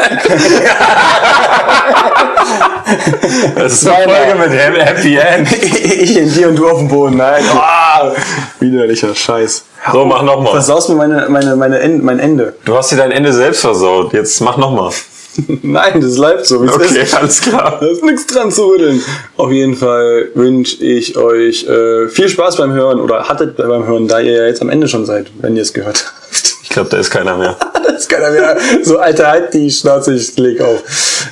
das ist eine Folge mit Happy End. ich in dir und du auf dem Boden. Nein. Ah, widerlicher Scheiß. So, mach nochmal. Versaust mir meine, meine, meine End, mein Ende. Du hast dir dein Ende selbst versaut. Jetzt mach nochmal. Nein, das bleibt so. wie es Okay, ist. alles klar. Da ist nichts dran zu rütteln. Auf jeden Fall wünsche ich euch äh, viel Spaß beim Hören oder hattet beim Hören, da ihr ja jetzt am Ende schon seid, wenn ihr es gehört habt. Ich glaube, da ist keiner mehr. Das ist keiner mehr. So, Alter, halt die Schnauze, ich leg auf.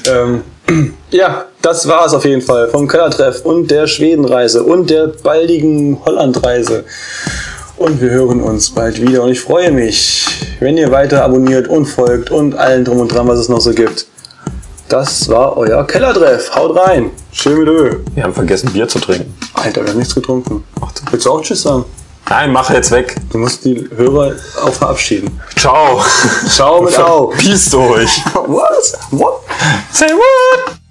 Ähm, ja, das war es auf jeden Fall vom Kellertreff und der Schwedenreise und der baldigen Hollandreise. Und wir hören uns bald wieder und ich freue mich, wenn ihr weiter abonniert und folgt und allen drum und dran, was es noch so gibt. Das war euer Kellertreff. Haut rein. Schön mit Öl. Wir haben vergessen, Bier zu trinken. Alter, wir haben nichts getrunken. Willst du auch Tschüss sagen? Nein, mach jetzt weg. Du musst die Hörer auch verabschieden. Ciao. Ciao mit Au. Peace euch. Was? What? Say what?